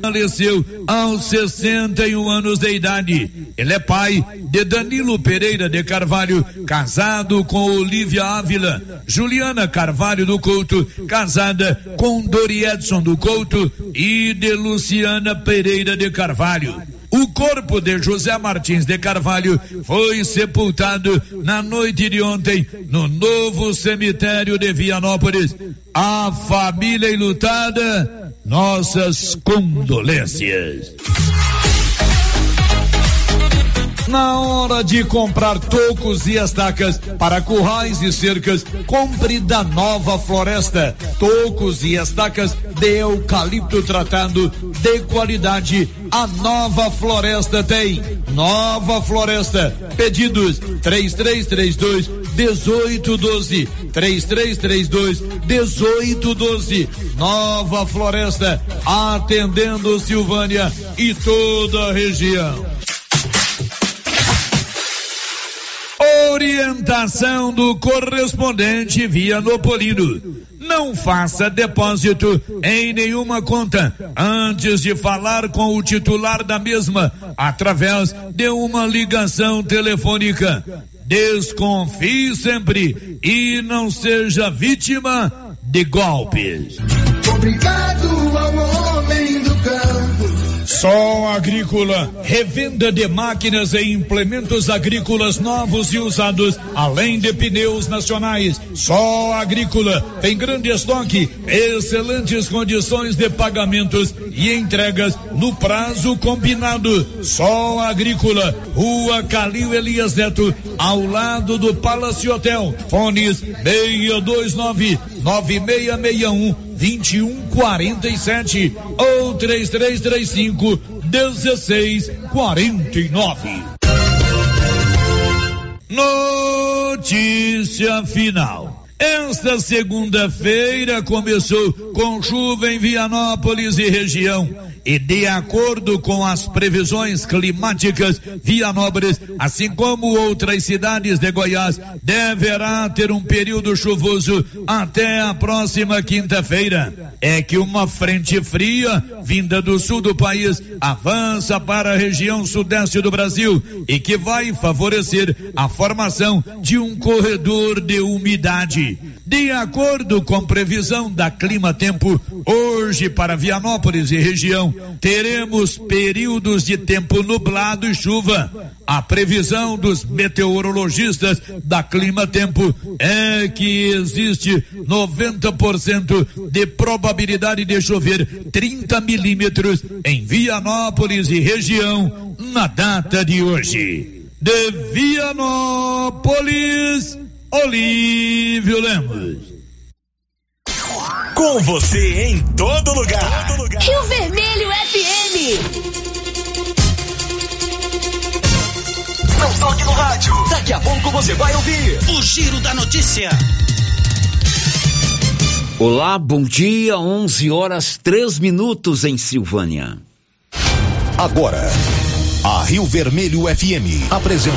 faleceu aos 61 anos de idade. Ele é pai de Danilo Pereira de Carvalho, casado com Olivia Ávila. Juliana Carvalho do Couto, casada com Dori Edson do Couto e de Luciana Pereira de Carvalho. O corpo de José Martins de Carvalho foi sepultado na noite de ontem no novo cemitério de Vianópolis. A família enlutada, nossas condolências. Na hora de comprar tocos e estacas para currais e cercas, compre da Nova Floresta. Tocos e estacas de eucalipto tratado de qualidade. A Nova Floresta tem. Nova Floresta. Pedidos 3332 1812. 3332 1812. Nova Floresta. Atendendo Silvânia e toda a região. Orientação do correspondente Vianopolino. Não faça depósito em nenhuma conta antes de falar com o titular da mesma através de uma ligação telefônica. Desconfie sempre e não seja vítima de golpes. Obrigado campo Sol Agrícola, revenda de máquinas e implementos agrícolas novos e usados, além de pneus nacionais. Sol Agrícola tem grande estoque, excelentes condições de pagamentos e entregas no prazo combinado. Sol Agrícola, Rua Calil Elias Neto, ao lado do Palace Hotel. Fones 629 9661 2147 ou 3335 1649. Notícia final. Esta segunda-feira começou com chuva em Vianópolis e região. E de acordo com as previsões climáticas, Vianópolis, assim como outras cidades de Goiás, deverá ter um período chuvoso até a próxima quinta-feira. É que uma frente fria, vinda do sul do país, avança para a região sudeste do Brasil e que vai favorecer a formação de um corredor de umidade. De acordo com previsão da Clima Tempo, hoje para Vianópolis e região, teremos períodos de tempo nublado e chuva. A previsão dos meteorologistas da Clima Tempo é que existe 90% de probabilidade de chover 30 milímetros em Vianópolis e região na data de hoje. De Vianópolis, Olívio Lemos. Com você em todo lugar. Todo lugar. Rio Vermelho FM. Não toque no rádio. Daqui a pouco você vai ouvir o Giro da Notícia. Olá, bom dia. 11 horas 3 minutos em Silvânia. Agora, a Rio Vermelho FM apresenta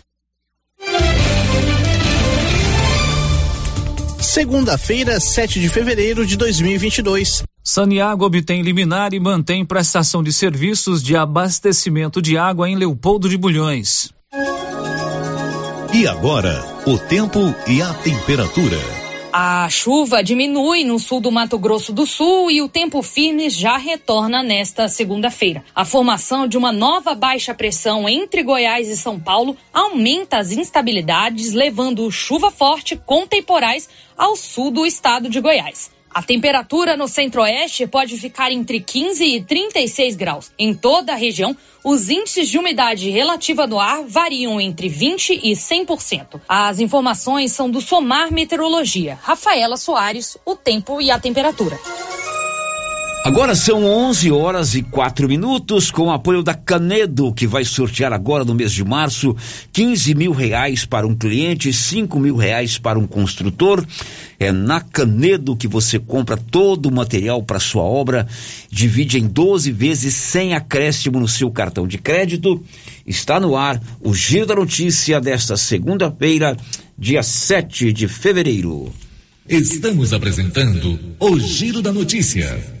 Segunda-feira, 7 de fevereiro de 2022. Saniago obtém liminar e mantém prestação de serviços de abastecimento de água em Leopoldo de Bulhões. E agora, o tempo e a temperatura. A chuva diminui no sul do Mato Grosso do Sul e o tempo firme já retorna nesta segunda-feira. A formação de uma nova baixa pressão entre Goiás e São Paulo aumenta as instabilidades, levando chuva forte com temporais ao sul do estado de Goiás. A temperatura no centro-oeste pode ficar entre 15 e 36 graus. Em toda a região, os índices de umidade relativa do ar variam entre 20 e 100%. As informações são do Somar Meteorologia. Rafaela Soares, o tempo e a temperatura. Agora são 11 horas e 4 minutos, com o apoio da Canedo, que vai sortear agora no mês de março 15 mil reais para um cliente, 5 mil reais para um construtor. É na Canedo que você compra todo o material para sua obra, divide em 12 vezes sem acréscimo no seu cartão de crédito. Está no ar o Giro da Notícia desta segunda-feira, dia 7 de fevereiro. Estamos apresentando o Giro da Notícia.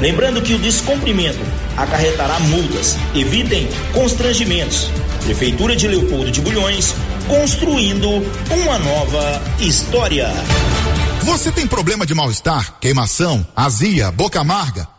Lembrando que o descumprimento acarretará multas. Evitem constrangimentos. Prefeitura de Leopoldo de Bulhões, construindo uma nova história. Você tem problema de mal-estar, queimação, azia, boca amarga,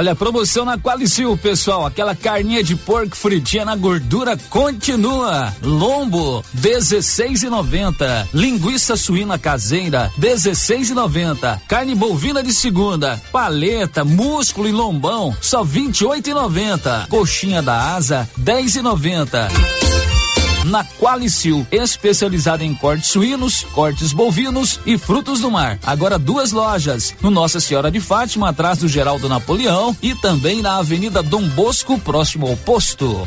Olha, promoção na Qualicil, pessoal. Aquela carninha de porco fritinha na gordura continua. Lombo, 16,90. Linguiça suína caseira, 16,90. Carne bovina de segunda, paleta, músculo e lombão, só 28,90. Coxinha da asa, 10,90 na Qualicil, especializada em cortes suínos, cortes bovinos e frutos do mar. Agora duas lojas, no Nossa Senhora de Fátima, atrás do Geraldo Napoleão e também na Avenida Dom Bosco, próximo ao posto.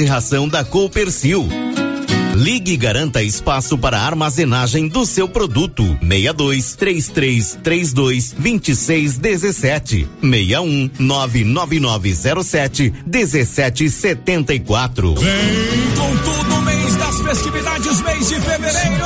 ração da Coopercil. Ligue e garanta espaço para armazenagem do seu produto. 62 33 32 26 17 61 99907 1774. Vem com tudo mês das festividades, mês de fevereiro.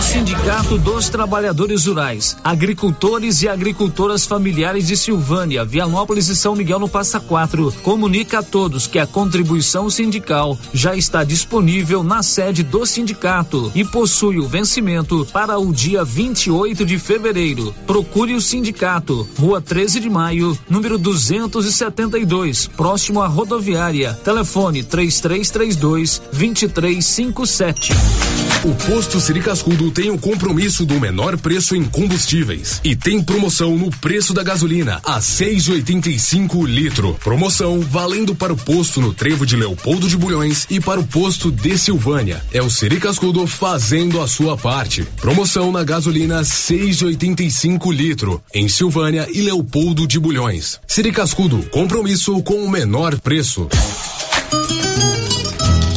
Sindicato dos Trabalhadores Rurais, Agricultores e Agricultoras Familiares de Silvânia, Vianópolis e São Miguel no Passa Quatro comunica a todos que a contribuição sindical já está disponível na sede do sindicato e possui o vencimento para o dia 28 de fevereiro. Procure o sindicato, Rua 13 de Maio, número 272, próximo à rodoviária. Telefone 3332 2357. O posto Siri Tem o compromisso do menor preço em combustíveis e tem promoção no preço da gasolina a 6,85 litro. Promoção valendo para o posto no Trevo de Leopoldo de Bulhões e para o posto de Silvânia. É o Siri Cascudo fazendo a sua parte. Promoção na gasolina 6,85 litro em Silvânia e Leopoldo de Bulhões. Siri Cascudo, compromisso com o menor preço.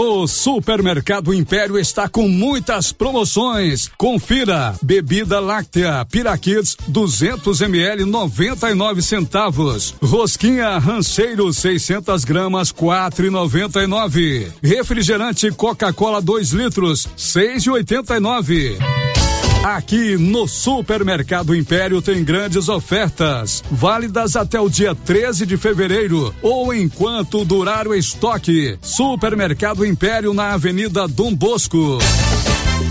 O Supermercado Império está com muitas promoções. Confira: bebida láctea Piraquids 200 ml 99 centavos. Rosquinha Rancheiro 600 gramas 4,99. Refrigerante Coca-Cola 2 litros 6,89. Aqui no Supermercado Império tem grandes ofertas, válidas até o dia 13 de fevereiro ou enquanto durar o estoque. Supermercado Império na Avenida Dom Bosco.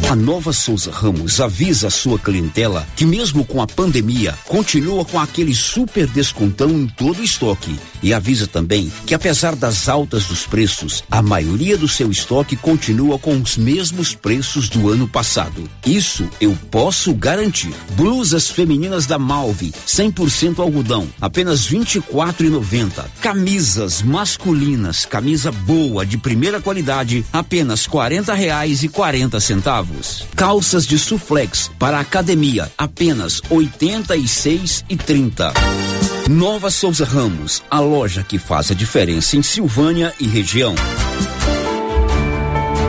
A Nova Souza Ramos avisa a sua clientela que mesmo com a pandemia, continua com aquele super descontão em todo o estoque. E avisa também que apesar das altas dos preços, a maioria do seu estoque continua com os mesmos preços do ano passado. Isso eu posso garantir. Blusas femininas da Malve, 100% algodão, apenas 24,90. Camisas masculinas, camisa boa de primeira qualidade, apenas 40 reais e 40 centavos. Calças de suflex para academia, apenas 86 e 30. Nova Souza Ramos, a loja que faz a diferença em Silvânia e região.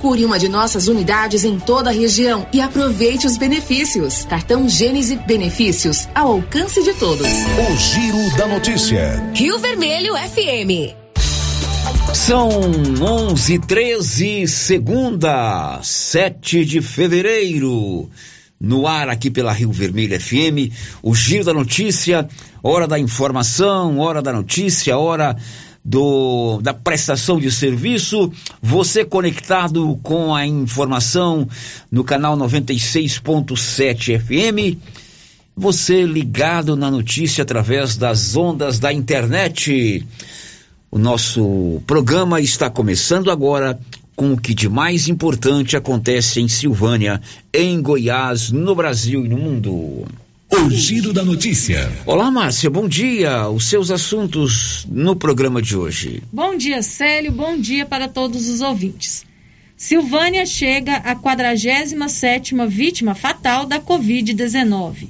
Procure uma de nossas unidades em toda a região e aproveite os benefícios. Cartão Gênese Benefícios ao alcance de todos. O Giro da Notícia. Rio Vermelho FM. São 11 13 segunda, 7 de fevereiro. no ar aqui pela Rio Vermelho FM, o Giro da Notícia, hora da informação, hora da notícia, hora do, da prestação de serviço, você conectado com a informação no canal 96.7 FM, você ligado na notícia através das ondas da internet. O nosso programa está começando agora com o que de mais importante acontece em Silvânia, em Goiás, no Brasil e no mundo. O Giro da Notícia. Olá, Márcia, bom dia. Os seus assuntos no programa de hoje. Bom dia, Célio. Bom dia para todos os ouvintes. Silvânia chega à 47ª vítima fatal da Covid-19.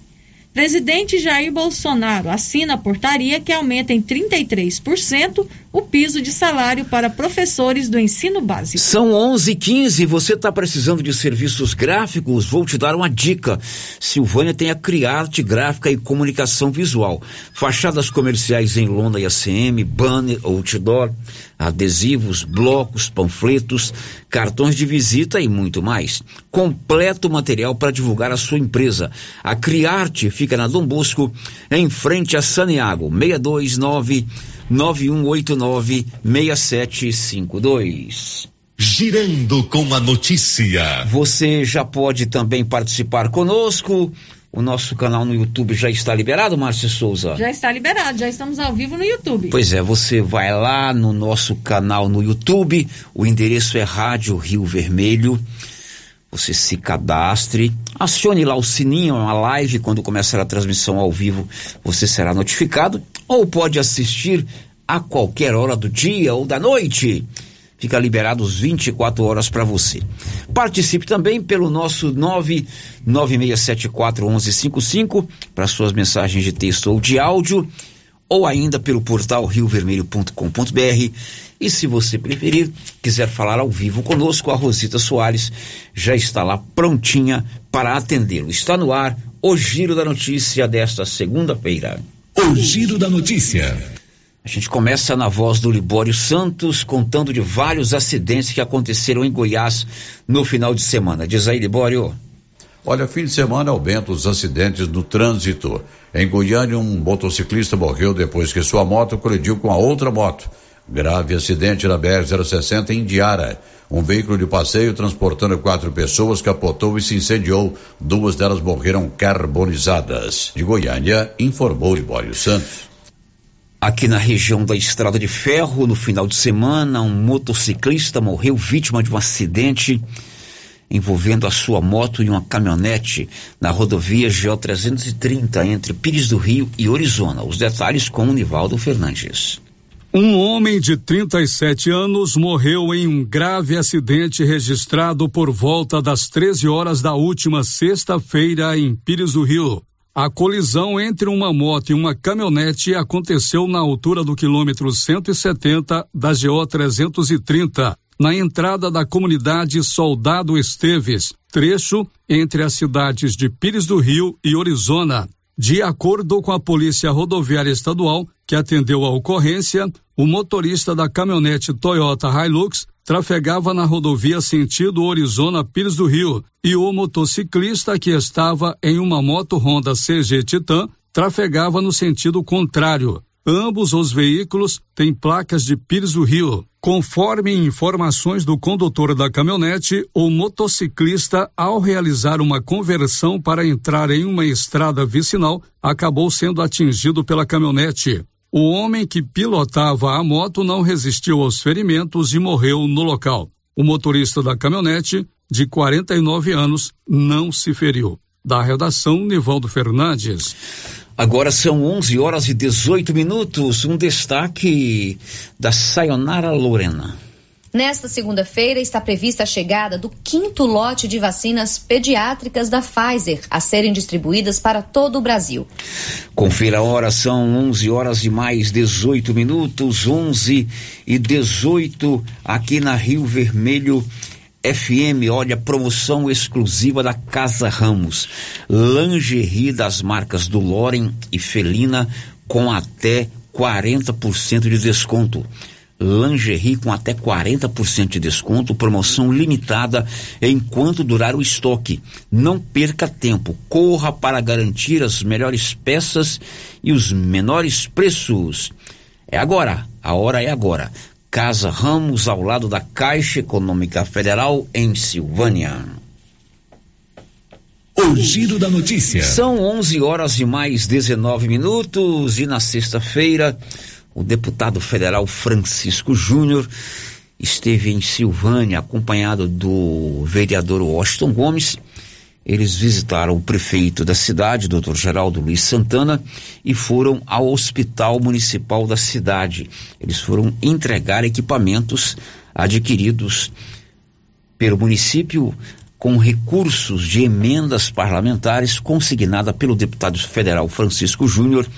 Presidente Jair Bolsonaro assina a portaria que aumenta em 33% o piso de salário para professores do ensino básico. São 11:15. Você está precisando de serviços gráficos? Vou te dar uma dica. Silvânia tem a Criarte Gráfica e Comunicação Visual. Fachadas comerciais em lona e ACM, banner, outdoor, adesivos, blocos, panfletos, cartões de visita e muito mais. Completo material para divulgar a sua empresa. A Criarte fica na Dom Bosco, em frente a Saniago, 629 9189 6752. Girando com a notícia. Você já pode também participar conosco. O nosso canal no YouTube já está liberado, Márcio Souza? Já está liberado, já estamos ao vivo no YouTube. Pois é, você vai lá no nosso canal no YouTube, o endereço é Rádio Rio Vermelho. Você se cadastre, acione lá o sininho, uma live, quando começar a transmissão ao vivo, você será notificado, ou pode assistir a qualquer hora do dia ou da noite fica liberado os 24 horas para você. Participe também pelo nosso 996741155 para suas mensagens de texto ou de áudio, ou ainda pelo portal riovermelho.com.br. E se você preferir, quiser falar ao vivo conosco, a Rosita Soares já está lá prontinha para atendê-lo. Está no ar o Giro da Notícia desta segunda-feira. O Giro da Notícia. A gente começa na voz do Libório Santos, contando de vários acidentes que aconteceram em Goiás no final de semana. Diz aí, Libório. Olha, fim de semana aumenta os acidentes no trânsito. Em Goiânia, um motociclista morreu depois que sua moto colidiu com a outra moto. Grave acidente na BR-060 em Diara. Um veículo de passeio transportando quatro pessoas capotou e se incendiou. Duas delas morreram carbonizadas. De Goiânia, informou Libório Santos. Aqui na região da Estrada de Ferro, no final de semana, um motociclista morreu vítima de um acidente envolvendo a sua moto e uma caminhonete na rodovia GO 330 entre Pires do Rio e Orizona. Os detalhes com o Nivaldo Fernandes. Um homem de 37 anos morreu em um grave acidente registrado por volta das 13 horas da última sexta-feira em Pires do Rio. A colisão entre uma moto e uma caminhonete aconteceu na altura do quilômetro 170 da GO 330, na entrada da comunidade Soldado Esteves, trecho entre as cidades de Pires do Rio e Orizona. De acordo com a Polícia Rodoviária Estadual, que atendeu a ocorrência, o motorista da caminhonete Toyota Hilux trafegava na rodovia sentido Orizona Pires do Rio e o motociclista que estava em uma moto Honda CG Titan trafegava no sentido contrário. Ambos os veículos têm placas de Pires do Rio. Conforme informações do condutor da caminhonete, o motociclista, ao realizar uma conversão para entrar em uma estrada vicinal, acabou sendo atingido pela caminhonete. O homem que pilotava a moto não resistiu aos ferimentos e morreu no local. O motorista da caminhonete, de 49 anos, não se feriu. Da redação, Nivaldo Fernandes. Agora são 11 horas e 18 minutos. Um destaque da Sayonara Lorena. Nesta segunda-feira está prevista a chegada do quinto lote de vacinas pediátricas da Pfizer a serem distribuídas para todo o Brasil. Confira a hora, são 11 horas e mais 18 minutos, 11 e 18 aqui na Rio Vermelho. FM, olha, promoção exclusiva da Casa Ramos. Lingerie das marcas do Loren e Felina com até 40% de desconto lingerie com até 40% de desconto, promoção limitada enquanto durar o estoque. Não perca tempo, corra para garantir as melhores peças e os menores preços. É agora, a hora é agora. Casa Ramos, ao lado da Caixa Econômica Federal, em Silvânia. O giro da notícia. São 11 horas e mais 19 minutos e na sexta-feira o deputado federal Francisco Júnior esteve em Silvânia acompanhado do vereador Washington Gomes. Eles visitaram o prefeito da cidade, doutor Geraldo Luiz Santana, e foram ao hospital municipal da cidade. Eles foram entregar equipamentos adquiridos pelo município com recursos de emendas parlamentares consignada pelo deputado federal Francisco Júnior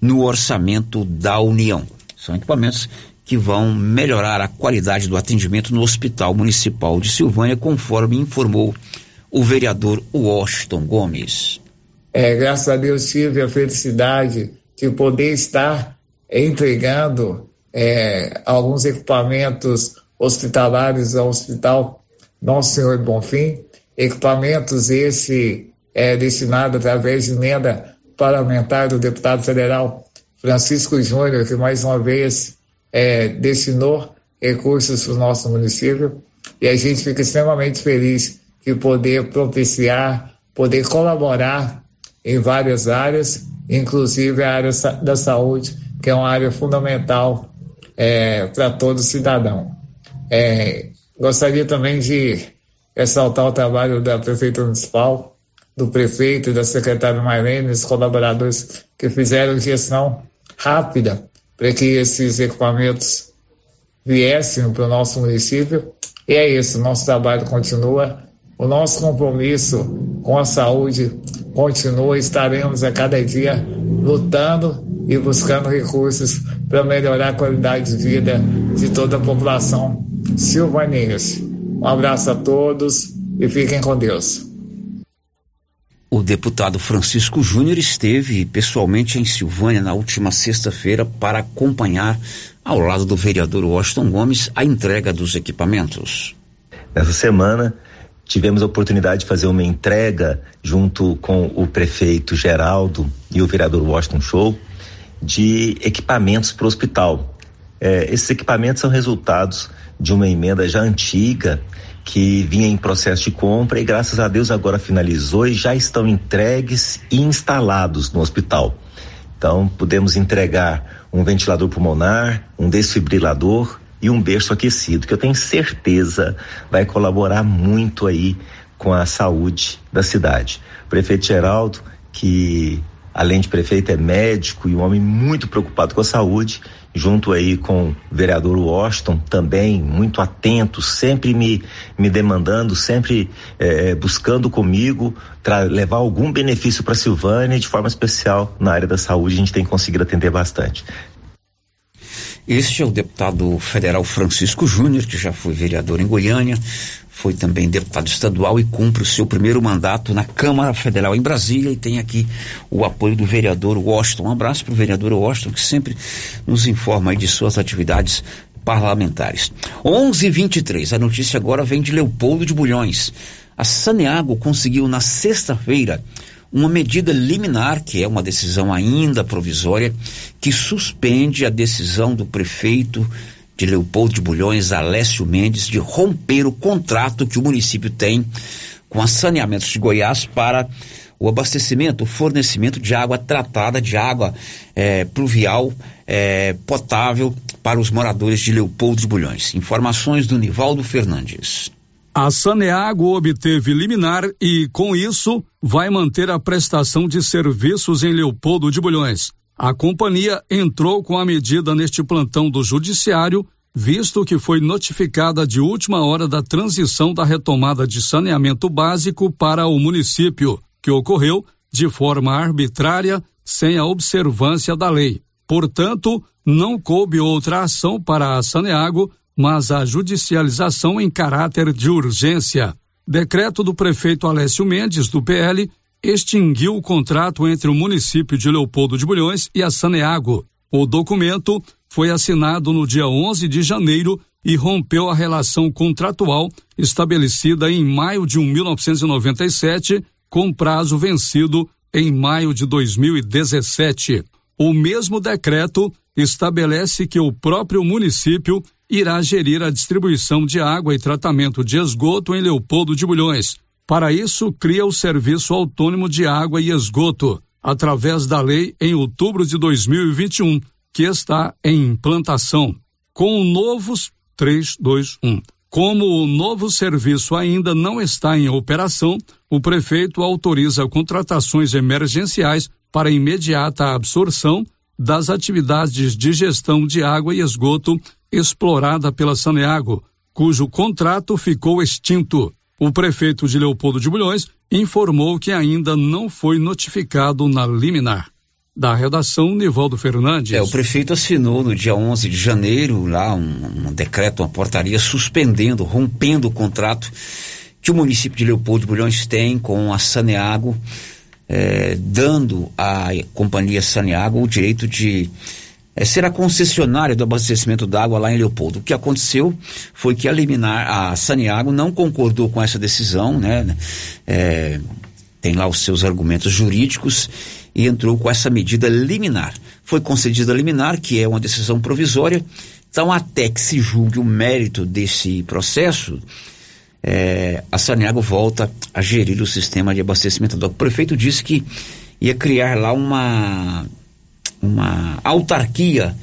no orçamento da União. São equipamentos que vão melhorar a qualidade do atendimento no Hospital Municipal de Silvânia, conforme informou o vereador Washington Gomes. É, graças a Deus tive a felicidade de poder estar entregando é, alguns equipamentos hospitalares ao Hospital nosso Senhor Bonfim, equipamentos esse é destinado através de emenda parlamentar do deputado federal Francisco Júnior, que mais uma vez é, destinou recursos para o nosso município, e a gente fica extremamente feliz de poder propiciar, poder colaborar em várias áreas, inclusive a área da saúde, que é uma área fundamental é, para todo cidadão. É, Gostaria também de ressaltar o trabalho da Prefeitura Municipal, do prefeito e da secretária Marlene, os colaboradores que fizeram gestão rápida para que esses equipamentos viessem para o nosso município. E é isso, nosso trabalho continua, o nosso compromisso com a saúde continua, estaremos a cada dia lutando e buscando recursos para melhorar a qualidade de vida de toda a população silvanense. Um abraço a todos e fiquem com Deus. O deputado Francisco Júnior esteve pessoalmente em Silvânia na última sexta-feira para acompanhar, ao lado do vereador Washington Gomes, a entrega dos equipamentos. Nessa semana, tivemos a oportunidade de fazer uma entrega junto com o prefeito Geraldo e o vereador Washington Show de equipamentos para o hospital. É, esses equipamentos são resultados de uma emenda já antiga que vinha em processo de compra e graças a Deus agora finalizou e já estão entregues e instalados no hospital. Então, podemos entregar um ventilador pulmonar, um desfibrilador e um berço aquecido, que eu tenho certeza vai colaborar muito aí com a saúde da cidade. O prefeito Geraldo, que além de prefeito é médico e um homem muito preocupado com a saúde, junto aí com o vereador Washington, também muito atento, sempre me, me demandando, sempre é, buscando comigo para levar algum benefício para Silvânia, de forma especial na área da saúde, a gente tem conseguido atender bastante. Este é o deputado federal Francisco Júnior, que já foi vereador em Goiânia, foi também deputado estadual e cumpre o seu primeiro mandato na Câmara Federal em Brasília e tem aqui o apoio do vereador Washington. Um abraço para o vereador Washington, que sempre nos informa de suas atividades parlamentares. 11:23. A notícia agora vem de Leopoldo de Bulhões. A Saneago conseguiu na sexta-feira uma medida liminar, que é uma decisão ainda provisória, que suspende a decisão do prefeito de Leopoldo de Bulhões, Alessio Mendes, de romper o contrato que o município tem com a Saneamentos de Goiás para o abastecimento, o fornecimento de água tratada, de água é, pluvial é, potável para os moradores de Leopoldo de Bulhões. Informações do Nivaldo Fernandes. A Saneago obteve liminar e, com isso, vai manter a prestação de serviços em Leopoldo de Bulhões. A companhia entrou com a medida neste plantão do Judiciário, visto que foi notificada de última hora da transição da retomada de saneamento básico para o município, que ocorreu de forma arbitrária, sem a observância da lei. Portanto, não coube outra ação para a Saneago, mas a judicialização em caráter de urgência. Decreto do prefeito Alessio Mendes, do PL, extinguiu o contrato entre o município de Leopoldo de Bulhões e a Saneago. O documento foi assinado no dia 11 de janeiro e rompeu a relação contratual estabelecida em maio de 1997, com prazo vencido em maio de 2017. O mesmo decreto estabelece que o próprio município irá gerir a distribuição de água e tratamento de esgoto em Leopoldo de Bulhões. Para isso, cria o Serviço Autônomo de Água e Esgoto, através da lei em outubro de 2021, que está em implantação. Com novos 321. Como o novo serviço ainda não está em operação, o prefeito autoriza contratações emergenciais para imediata absorção das atividades de gestão de água e esgoto explorada pela Saneago, cujo contrato ficou extinto. O prefeito de Leopoldo de Bulhões informou que ainda não foi notificado na liminar da redação Nivaldo Fernandes. É, o prefeito assinou no dia 11 de janeiro lá um, um decreto, uma portaria suspendendo, rompendo o contrato que o município de Leopoldo de Bulhões tem com a Saneago, eh, dando à companhia Saneago o direito de eh, ser a concessionária do abastecimento d'água lá em Leopoldo. O que aconteceu foi que a liminar, a Saneago não concordou com essa decisão, né? Eh, tem lá os seus argumentos jurídicos e entrou com essa medida liminar. Foi concedida liminar, que é uma decisão provisória, então até que se julgue o mérito desse processo, é, a Saneago volta a gerir o sistema de abastecimento O prefeito disse que ia criar lá uma, uma autarquia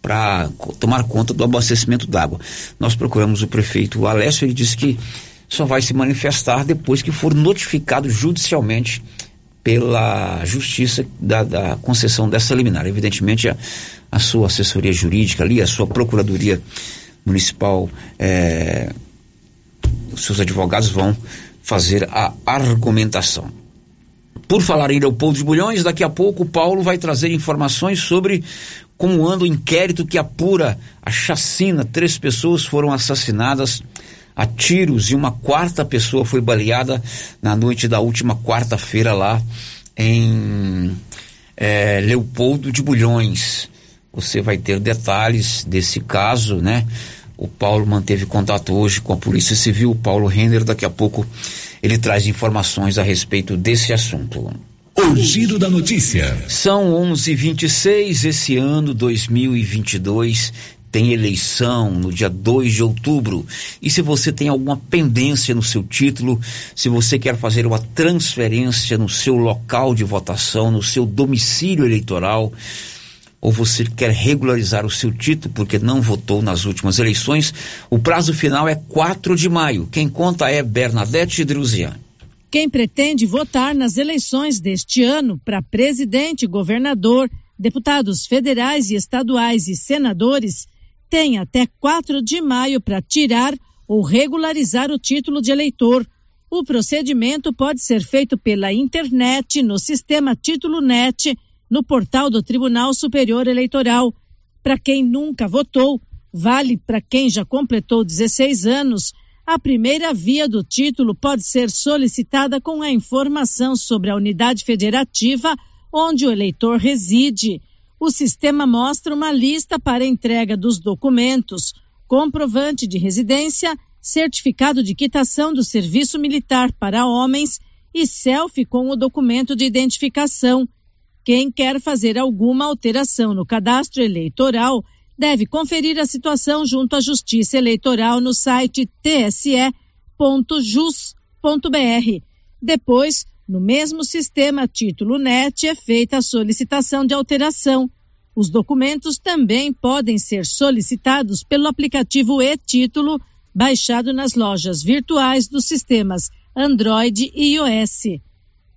para tomar conta do abastecimento d'água. Nós procuramos o prefeito Alessio, ele disse que só vai se manifestar depois que for notificado judicialmente pela justiça da, da concessão dessa liminar. Evidentemente, a, a, sua assessoria jurídica ali, a sua procuradoria municipal, é, os seus advogados vão fazer a argumentação. Por falar em Leopoldo de Bulhões, daqui a pouco o Paulo vai trazer informações sobre como anda o inquérito que apura a chacina. Três pessoas foram assassinadas a tiros e uma quarta pessoa foi baleada na noite da última quarta-feira lá em é, Leopoldo de Bulhões. Você vai ter detalhes desse caso, né? O Paulo manteve contato hoje com a Polícia Civil, o Paulo Renner, daqui a pouco ele traz informações a respeito desse assunto. O giro da notícia. São 11:26 esse ano 2022 tem eleição no dia 2 de outubro. E se você tem alguma pendência no seu título, se você quer fazer uma transferência no seu local de votação, no seu domicílio eleitoral, ou você quer regularizar o seu título porque não votou nas últimas eleições, o prazo final é 4 de maio. Quem conta é Bernadette Druzian. Quem pretende votar nas eleições deste ano para presidente, governador, deputados federais e estaduais e senadores tem até 4 de maio para tirar ou regularizar o título de eleitor. O procedimento pode ser feito pela internet, no sistema Título Net, no portal do Tribunal Superior Eleitoral. Para quem nunca votou, vale para quem já completou 16 anos. A primeira via do título pode ser solicitada com a informação sobre a unidade federativa onde o eleitor reside o sistema mostra uma lista para entrega dos documentos, comprovante de residência, certificado de quitação do serviço militar para homens e selfie com o documento de identificação. Quem quer fazer alguma alteração no cadastro eleitoral deve conferir a situação junto à Justiça Eleitoral no site tse.jus.br. Depois, no mesmo sistema Título NET é feita a solicitação de alteração. Os documentos também podem ser solicitados pelo aplicativo e-Título, baixado nas lojas virtuais dos sistemas Android e iOS.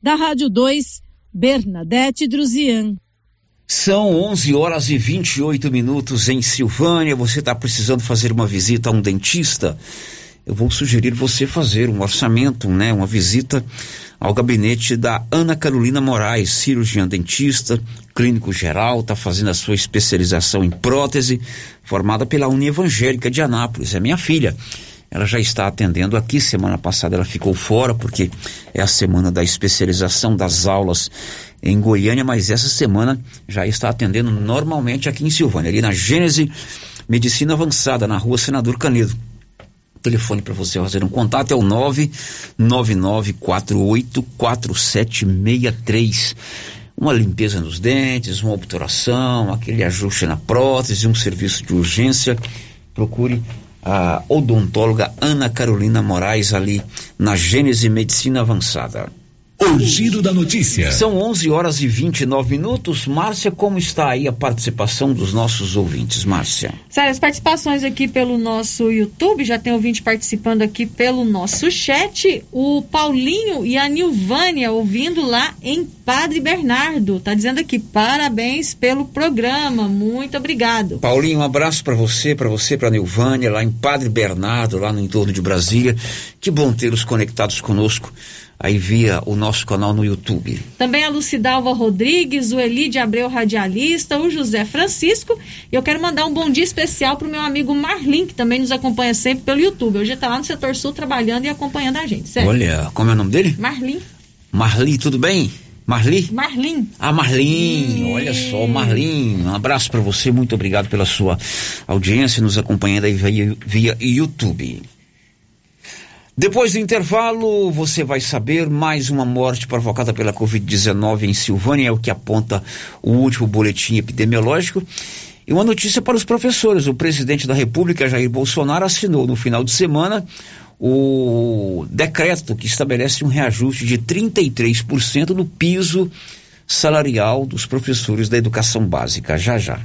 Da Rádio 2, Bernadette Druzian. São 11 horas e 28 minutos em Silvânia. Você está precisando fazer uma visita a um dentista? Eu vou sugerir você fazer um orçamento, né? Uma visita ao gabinete da Ana Carolina Moraes, cirurgiã dentista, clínico geral, está fazendo a sua especialização em prótese, formada pela Uni Evangélica de Anápolis. É minha filha. Ela já está atendendo aqui. Semana passada ela ficou fora porque é a semana da especialização das aulas em Goiânia, mas essa semana já está atendendo normalmente aqui em Silvânia, ali na Gênese Medicina Avançada, na rua Senador Canedo. O telefone para você fazer um contato é o 999484763 uma limpeza nos dentes, uma obturação, aquele ajuste na prótese, um serviço de urgência, procure a odontóloga Ana Carolina Moraes ali na Gênese Medicina Avançada. O giro da notícia. São 11 horas e 29 minutos. Márcia, como está aí a participação dos nossos ouvintes, Márcia? Sério, as participações aqui pelo nosso YouTube, já tem ouvinte participando aqui pelo nosso chat. O Paulinho e a Nilvânia ouvindo lá em Padre Bernardo. Tá dizendo aqui, parabéns pelo programa. Muito obrigado. Paulinho, um abraço para você, para você, para Nilvânia, lá em Padre Bernardo, lá no entorno de Brasília. Que bom tê-los conectados conosco aí via o nosso canal no YouTube. Também a Lucidalva Rodrigues, o Elide Abreu Radialista, o José Francisco. E eu quero mandar um bom dia especial para o meu amigo Marlin, que também nos acompanha sempre pelo YouTube. Hoje está lá no setor sul trabalhando e acompanhando a gente, certo? Olha, como é o nome dele? Marlin. Marli, tudo bem? Marli? Marlin. Ah, Marlin, olha só, Marlin, um abraço para você, muito obrigado pela sua audiência, nos acompanhando aí via, via YouTube. Depois do intervalo, você vai saber mais uma morte provocada pela Covid-19 em Silvânia, é o que aponta o último boletim epidemiológico. E uma notícia para os professores: o presidente da República, Jair Bolsonaro, assinou no final de semana o decreto que estabelece um reajuste de 33% no piso salarial dos professores da educação básica. Já já.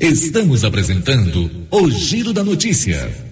Estamos apresentando o Giro da Notícia.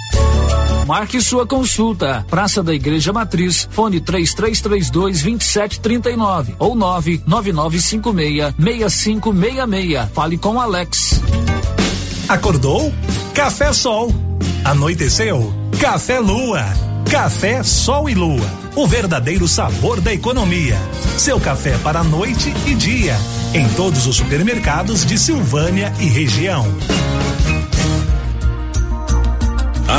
Marque sua consulta. Praça da Igreja Matriz, fone 3332 2739 ou 99956 6566. Fale com Alex. Acordou? Café Sol. Anoiteceu? Café Lua. Café Sol e Lua. O verdadeiro sabor da economia. Seu café para noite e dia. Em todos os supermercados de Silvânia e região.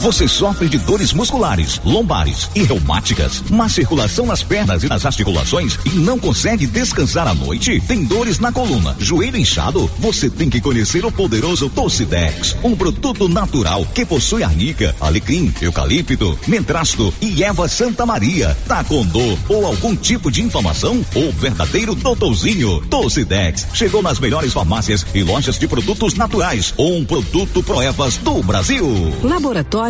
Você sofre de dores musculares, lombares e reumáticas, má circulação nas pernas e nas articulações e não consegue descansar à noite? Tem dores na coluna, joelho inchado? Você tem que conhecer o poderoso Tocidex, um produto natural que possui arnica, alecrim, eucalipto, mentrasto e erva Santa Maria. Tá com dor ou algum tipo de inflamação? O verdadeiro doutorzinho Tocidex chegou nas melhores farmácias e lojas de produtos naturais. Um produto Proevas do Brasil. Laboratório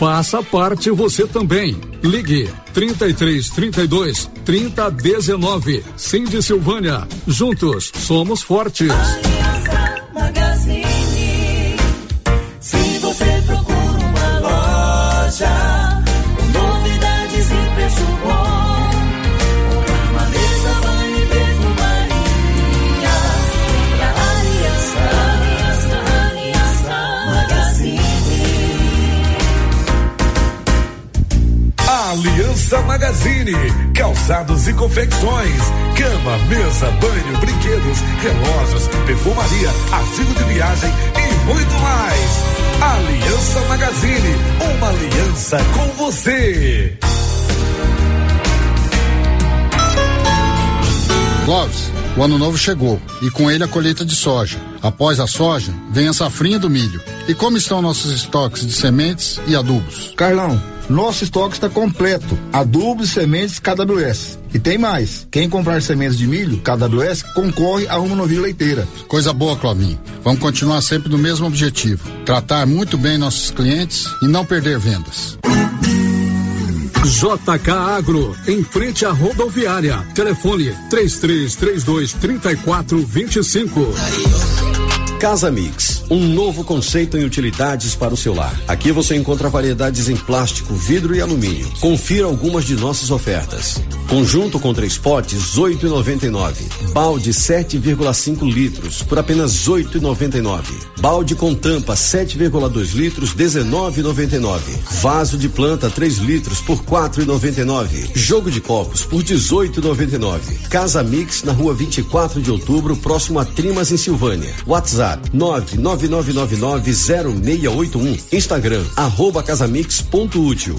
Faça parte você também. Ligue 33 32 30 19. Cindy Silvânia. Juntos somos fortes. Aliança. Aliança Magazine, calçados e confecções, cama, mesa, banho, brinquedos, relógios, perfumaria, artigo de viagem e muito mais. Aliança Magazine, uma aliança com você. Clóvis, o ano novo chegou e com ele a colheita de soja. Após a soja, vem a safrinha do milho. E como estão nossos estoques de sementes e adubos? Carlão, nosso estoque está completo. Adubos e sementes KWS. E tem mais. Quem comprar sementes de milho KWS concorre a uma novilha leiteira. Coisa boa, Clovinho. Vamos continuar sempre no mesmo objetivo: tratar muito bem nossos clientes e não perder vendas. JK Agro, em frente à rodoviária. Telefone 3332 3425. Casa Mix, um novo conceito em utilidades para o seu lar. Aqui você encontra variedades em plástico, vidro e alumínio. Confira algumas de nossas ofertas. Conjunto com três potes, 8,99. Balde 7,5 litros por apenas 8,99. Balde com tampa 7,2 litros, 19,99. Vaso de planta 3 litros por 4,99. Jogo de copos por 18,99. Casa Mix na rua 24 de outubro, próximo a Trimas em Silvânia. WhatsApp WhatsApp 999990681. Instagram arroba casamix.útil.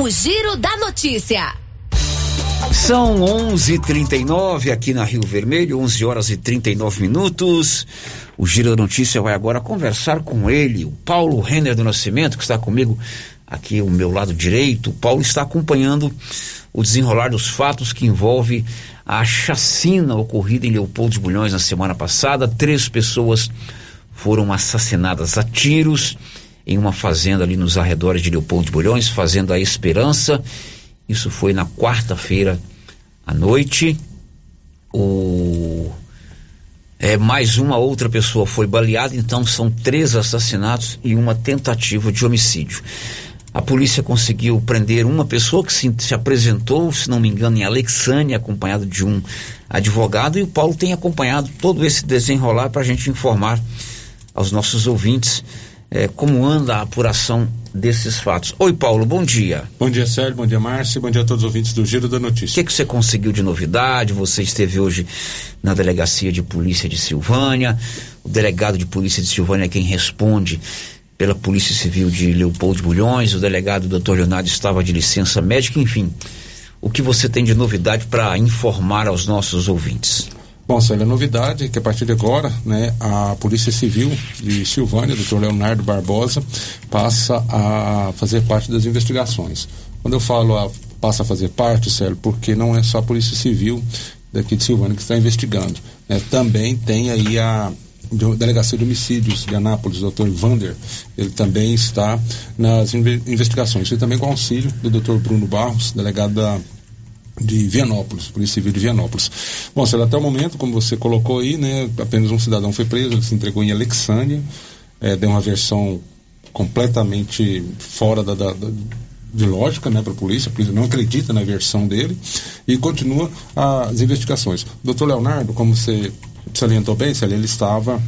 O Giro da Notícia. São 11:39 aqui na Rio Vermelho, 11 horas e 39 minutos. O Giro da Notícia vai agora conversar com ele, o Paulo Renner do Nascimento, que está comigo aqui ao meu lado direito. O Paulo está acompanhando o desenrolar dos fatos que envolve a chacina ocorrida em Leopoldo de Bulhões na semana passada. Três pessoas foram assassinadas a tiros em uma fazenda ali nos arredores de Leopoldo de Bulhões, Fazenda A Esperança. Isso foi na quarta-feira à noite. O é, mais uma outra pessoa foi baleada, então são três assassinatos e uma tentativa de homicídio. A polícia conseguiu prender uma pessoa que se, se apresentou, se não me engano, em Alexânia, acompanhado de um advogado, e o Paulo tem acompanhado todo esse desenrolar para a gente informar aos nossos ouvintes eh, como anda a apuração desses fatos. Oi, Paulo, bom dia. Bom dia, Sérgio. Bom dia, Márcio. Bom dia a todos os ouvintes do Giro da O Notícia. que, que você conseguiu de novidade? Você esteve hoje na delegacia de polícia de Silvânia. O delegado de polícia de Silvânia é quem responde pela Polícia Civil de Leopoldo Bulhões. O delegado Dr. Leonardo estava de licença médica, enfim. O que você tem de novidade para informar aos nossos ouvintes? Bom, Sérgio, a novidade é que a partir de agora, né, a Polícia Civil de Silvânia, Dr. Leonardo Barbosa, passa a fazer parte das investigações. Quando eu falo a, passa a fazer parte, Sérgio, porque não é só a Polícia Civil daqui de Silvânia que está investigando. né? Também tem aí a de- Delegacia de Homicídios de Anápolis, Dr. Vander, ele também está nas inve- investigações. E também com auxílio do Dr. Bruno Barros, delegado da de Vianópolis, Polícia Civil de Vianópolis. Bom, Sérgio, até o momento, como você colocou aí, né, apenas um cidadão foi preso, ele se entregou em Alexânia, eh, deu uma versão completamente fora da, da- da- de lógica, né, para a polícia, a polícia não acredita na versão dele e continua as investigações. Doutor Leonardo, como você salientou bem, ele estava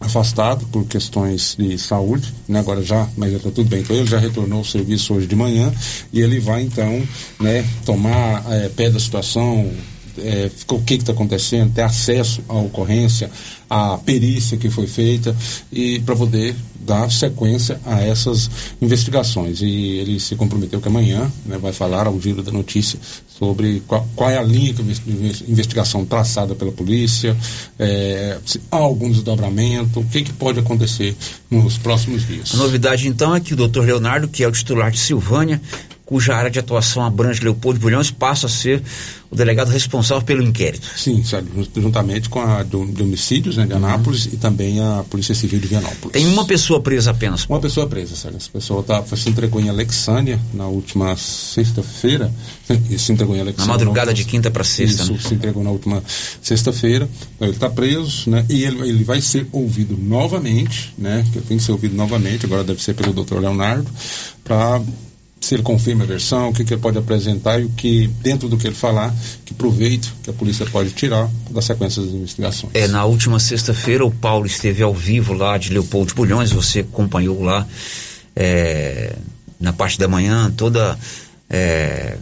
afastado por questões de saúde, né? Agora já, mas já está tudo bem com ele, já retornou ao serviço hoje de manhã e ele vai então, né, tomar eh, pé da situação, eh, o que está acontecendo, ter acesso à ocorrência, à perícia que foi feita e para poder dar sequência a essas investigações. E ele se comprometeu que amanhã né, vai falar ao giro da notícia sobre qual, qual é a linha investi- investigação traçada pela polícia, eh, se há algum desdobramento, o que, que pode acontecer nos próximos dias. A novidade então é que o Dr. Leonardo, que é o titular de Silvânia, cuja área de atuação abrange Leopoldo de Bulhões, passa a ser o delegado responsável pelo inquérito. Sim, sabe, juntamente com a do- de homicídios né, de Anápolis e também a Polícia Civil de Vianópolis. Tem uma pessoa presa apenas. Uma pessoa presa, Sérgio. Essa pessoa tá, se entregou em Alexânia na última sexta-feira. Se entregou em Alexânia. Na madrugada última- de quinta para sexta, Isso, né? se entregou na última sexta-feira. Ele está preso, né? E ele, ele vai ser ouvido novamente, né? Que tem que ser ouvido novamente, agora deve ser pelo Dr. Leonardo, para se ele confirma a versão, o que, que ele pode apresentar e o que, dentro do que ele falar, que proveito que a polícia pode tirar da sequência das investigações. É, na última sexta-feira o Paulo esteve ao vivo lá de Leopoldo Bulhões, você acompanhou lá é, na parte da manhã toda é,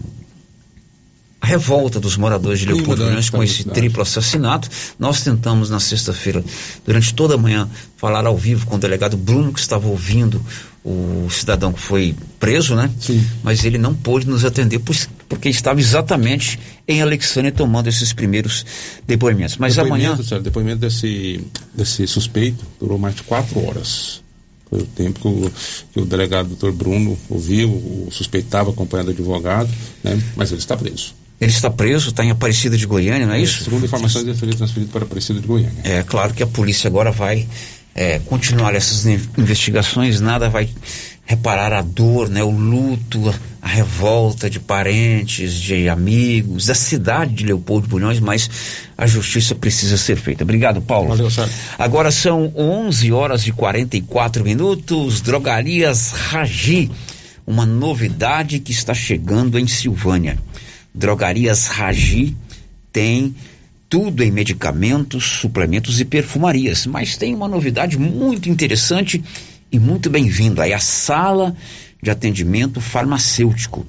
a revolta dos moradores de Leopoldo Bulhões com esse triplo assassinato. Nós tentamos na sexta-feira, durante toda a manhã, falar ao vivo com o delegado Bruno, que estava ouvindo o cidadão que foi preso, né? Sim. Mas ele não pôde nos atender porque estava exatamente em Alexandria tomando esses primeiros depoimentos. Mas depoimento, amanhã. Sérgio, depoimento desse, desse suspeito durou mais de quatro horas. Foi o tempo que o, que o delegado doutor Bruno ouviu, o suspeito estava acompanhado do advogado, né? mas ele está preso. Ele está preso, está em Aparecida de Goiânia, não é isso? Segundo informações, ele foi transferido para Aparecida de Goiânia. É claro que a polícia agora vai é, continuar essas in- investigações, nada vai reparar a dor, né, o luto, a, a revolta de parentes, de amigos, da cidade de Leopoldo Bulhões, mas a justiça precisa ser feita. Obrigado, Paulo. Valeu, Sérgio. Agora são 11 horas e 44 minutos. Drogarias Ragi, uma novidade que está chegando em Silvânia. Drogarias Ragi tem tudo em medicamentos, suplementos e perfumarias, mas tem uma novidade muito interessante e muito bem-vinda, é a sala de atendimento farmacêutico.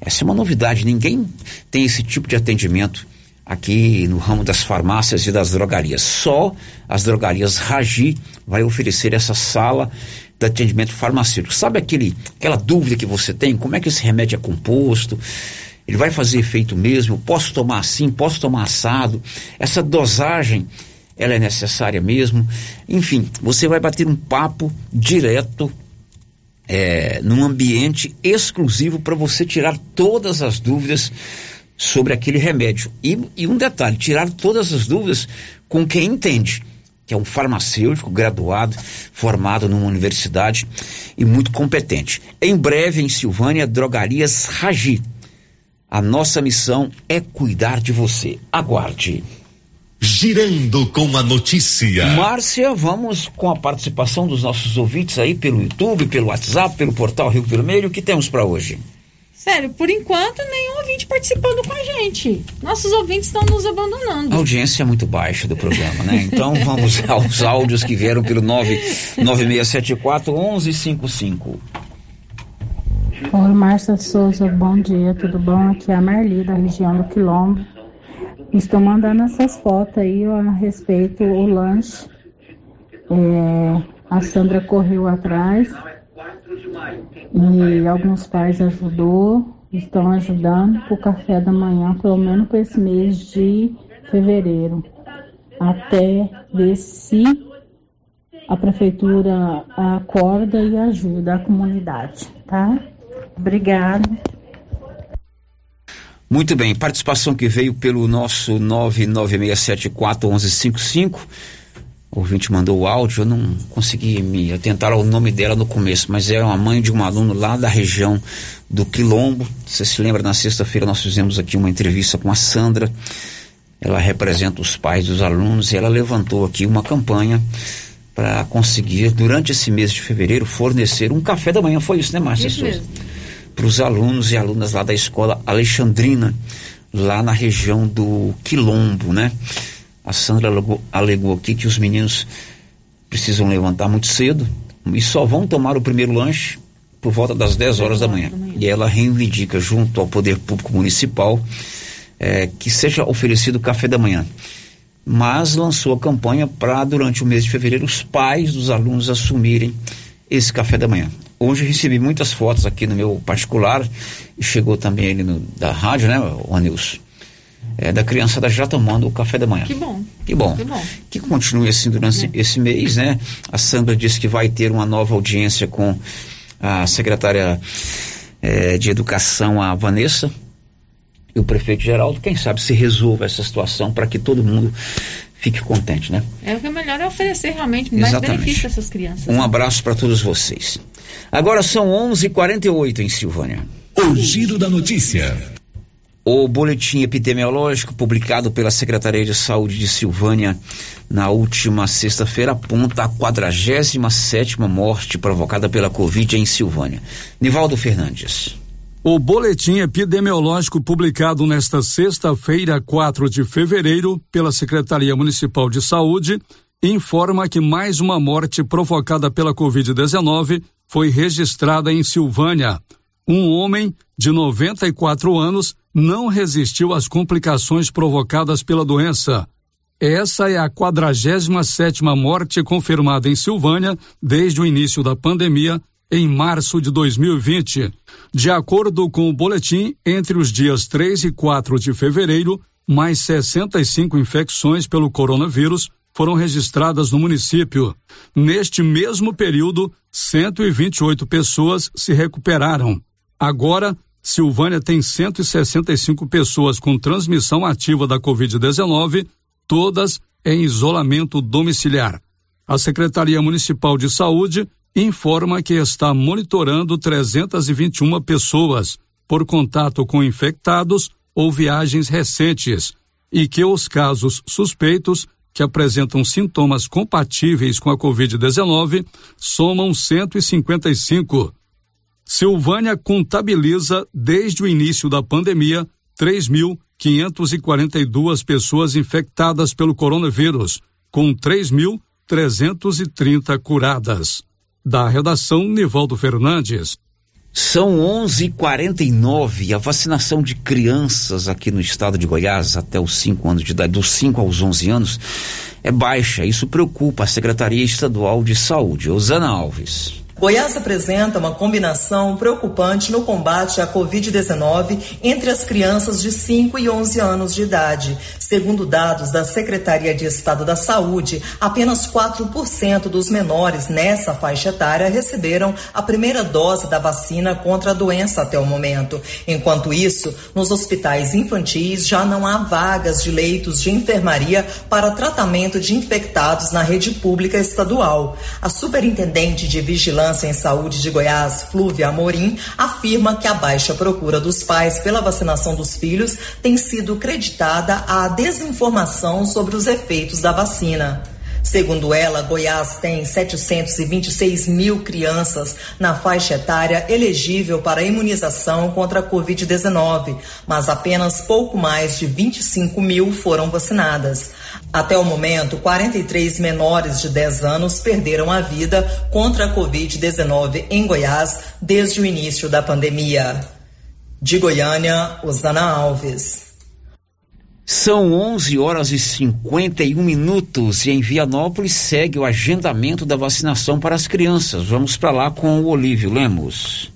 Essa é uma novidade, ninguém tem esse tipo de atendimento aqui no ramo das farmácias e das drogarias. Só as drogarias Ragi vai oferecer essa sala de atendimento farmacêutico. Sabe aquele, aquela dúvida que você tem? Como é que esse remédio é composto? Ele vai fazer efeito mesmo? Posso tomar assim? Posso tomar assado? Essa dosagem, ela é necessária mesmo? Enfim, você vai bater um papo direto é, num ambiente exclusivo para você tirar todas as dúvidas sobre aquele remédio. E, e um detalhe, tirar todas as dúvidas com quem entende, que é um farmacêutico graduado, formado numa universidade e muito competente. Em breve, em Silvânia, Drogarias Ragi. A nossa missão é cuidar de você. Aguarde. Girando com a notícia. Márcia, vamos com a participação dos nossos ouvintes aí pelo YouTube, pelo WhatsApp, pelo portal Rio Vermelho. O que temos para hoje? Sério, por enquanto, nenhum ouvinte participando com a gente. Nossos ouvintes estão nos A abandonando. audiência é muito baixa do programa, né? Então vamos aos áudios que vieram pelo 99674 1155. Oi, Márcia Souza, bom dia, tudo bom? Aqui é a Marli, da região do Quilombo. Estou mandando essas fotos aí a respeito do lanche. É, a Sandra correu atrás e alguns pais ajudou, estão ajudando para o café da manhã, pelo menos para esse mês de fevereiro, até ver se a prefeitura acorda e ajuda a comunidade, tá? Obrigada. Muito bem, participação que veio pelo nosso 99674 1155. O ouvinte mandou o áudio, eu não consegui me atentar ao nome dela no começo, mas é uma mãe de um aluno lá da região do Quilombo. Você se lembra, na sexta-feira nós fizemos aqui uma entrevista com a Sandra. Ela representa os pais dos alunos e ela levantou aqui uma campanha para conseguir, durante esse mês de fevereiro, fornecer um café da manhã. Foi isso, né, Márcia Isso Souza? mesmo. Para os alunos e alunas lá da escola Alexandrina, lá na região do Quilombo, né? A Sandra alegou, alegou aqui que os meninos precisam levantar muito cedo e só vão tomar o primeiro lanche por volta das 10 horas da manhã. E ela reivindica junto ao Poder Público Municipal eh, que seja oferecido café da manhã. Mas lançou a campanha para, durante o mês de fevereiro, os pais dos alunos assumirem esse café da manhã. Hoje eu recebi muitas fotos aqui no meu particular e chegou também ele no, da rádio, né, o Anilson? É, da criançada já tomando o café da manhã. Que bom. Que bom. Que bom. Que continue assim durante esse mês, né? A Sandra disse que vai ter uma nova audiência com a secretária eh, de Educação, a Vanessa, e o prefeito Geraldo. Quem sabe se resolva essa situação para que todo mundo fique contente, né? É o que é melhor é oferecer realmente mais Exatamente. benefício para essas crianças. Um abraço para todos vocês. Agora são 11:48 em Silvânia. O giro da notícia. O boletim epidemiológico publicado pela Secretaria de Saúde de Silvânia na última sexta-feira aponta a 47ª morte provocada pela Covid em Silvânia. Nivaldo Fernandes. O boletim epidemiológico publicado nesta sexta-feira, 4 de fevereiro, pela Secretaria Municipal de Saúde, informa que mais uma morte provocada pela Covid-19 foi registrada em Silvânia. Um homem de 94 anos não resistiu às complicações provocadas pela doença. Essa é a 47 morte confirmada em Silvânia desde o início da pandemia em março de 2020. De acordo com o boletim, entre os dias 3 e 4 de fevereiro, mais 65 infecções pelo coronavírus foram registradas no município. Neste mesmo período, 128 pessoas se recuperaram. Agora, Silvânia tem 165 pessoas com transmissão ativa da Covid-19, todas em isolamento domiciliar. A Secretaria Municipal de Saúde informa que está monitorando 321 pessoas por contato com infectados ou viagens recentes e que os casos suspeitos que apresentam sintomas compatíveis com a Covid-19 somam 155. Silvânia contabiliza, desde o início da pandemia, 3.542 pessoas infectadas pelo coronavírus, com 3.330 curadas. Da redação, Nivaldo Fernandes. São 11:49 a vacinação de crianças aqui no estado de Goiás até os 5 anos de idade, dos 5 aos 11 anos, é baixa. Isso preocupa a Secretaria Estadual de Saúde. Osana Alves. Goiás apresenta uma combinação preocupante no combate à Covid-19 entre as crianças de 5 e 11 anos de idade. Segundo dados da Secretaria de Estado da Saúde, apenas 4% dos menores nessa faixa etária receberam a primeira dose da vacina contra a doença até o momento. Enquanto isso, nos hospitais infantis já não há vagas de leitos de enfermaria para tratamento de infectados na rede pública estadual. A superintendente de vigilância Vigilância em Saúde de Goiás, Flúvia Amorim, afirma que a baixa procura dos pais pela vacinação dos filhos tem sido creditada à desinformação sobre os efeitos da vacina. Segundo ela, Goiás tem 726 mil crianças na faixa etária elegível para imunização contra a Covid-19, mas apenas pouco mais de 25 mil foram vacinadas. Até o momento, 43 menores de 10 anos perderam a vida contra a Covid-19 em Goiás desde o início da pandemia. De Goiânia, Osana Alves. São 11 horas e 51 minutos e em Vianópolis segue o agendamento da vacinação para as crianças. Vamos para lá com o Olívio Lemos.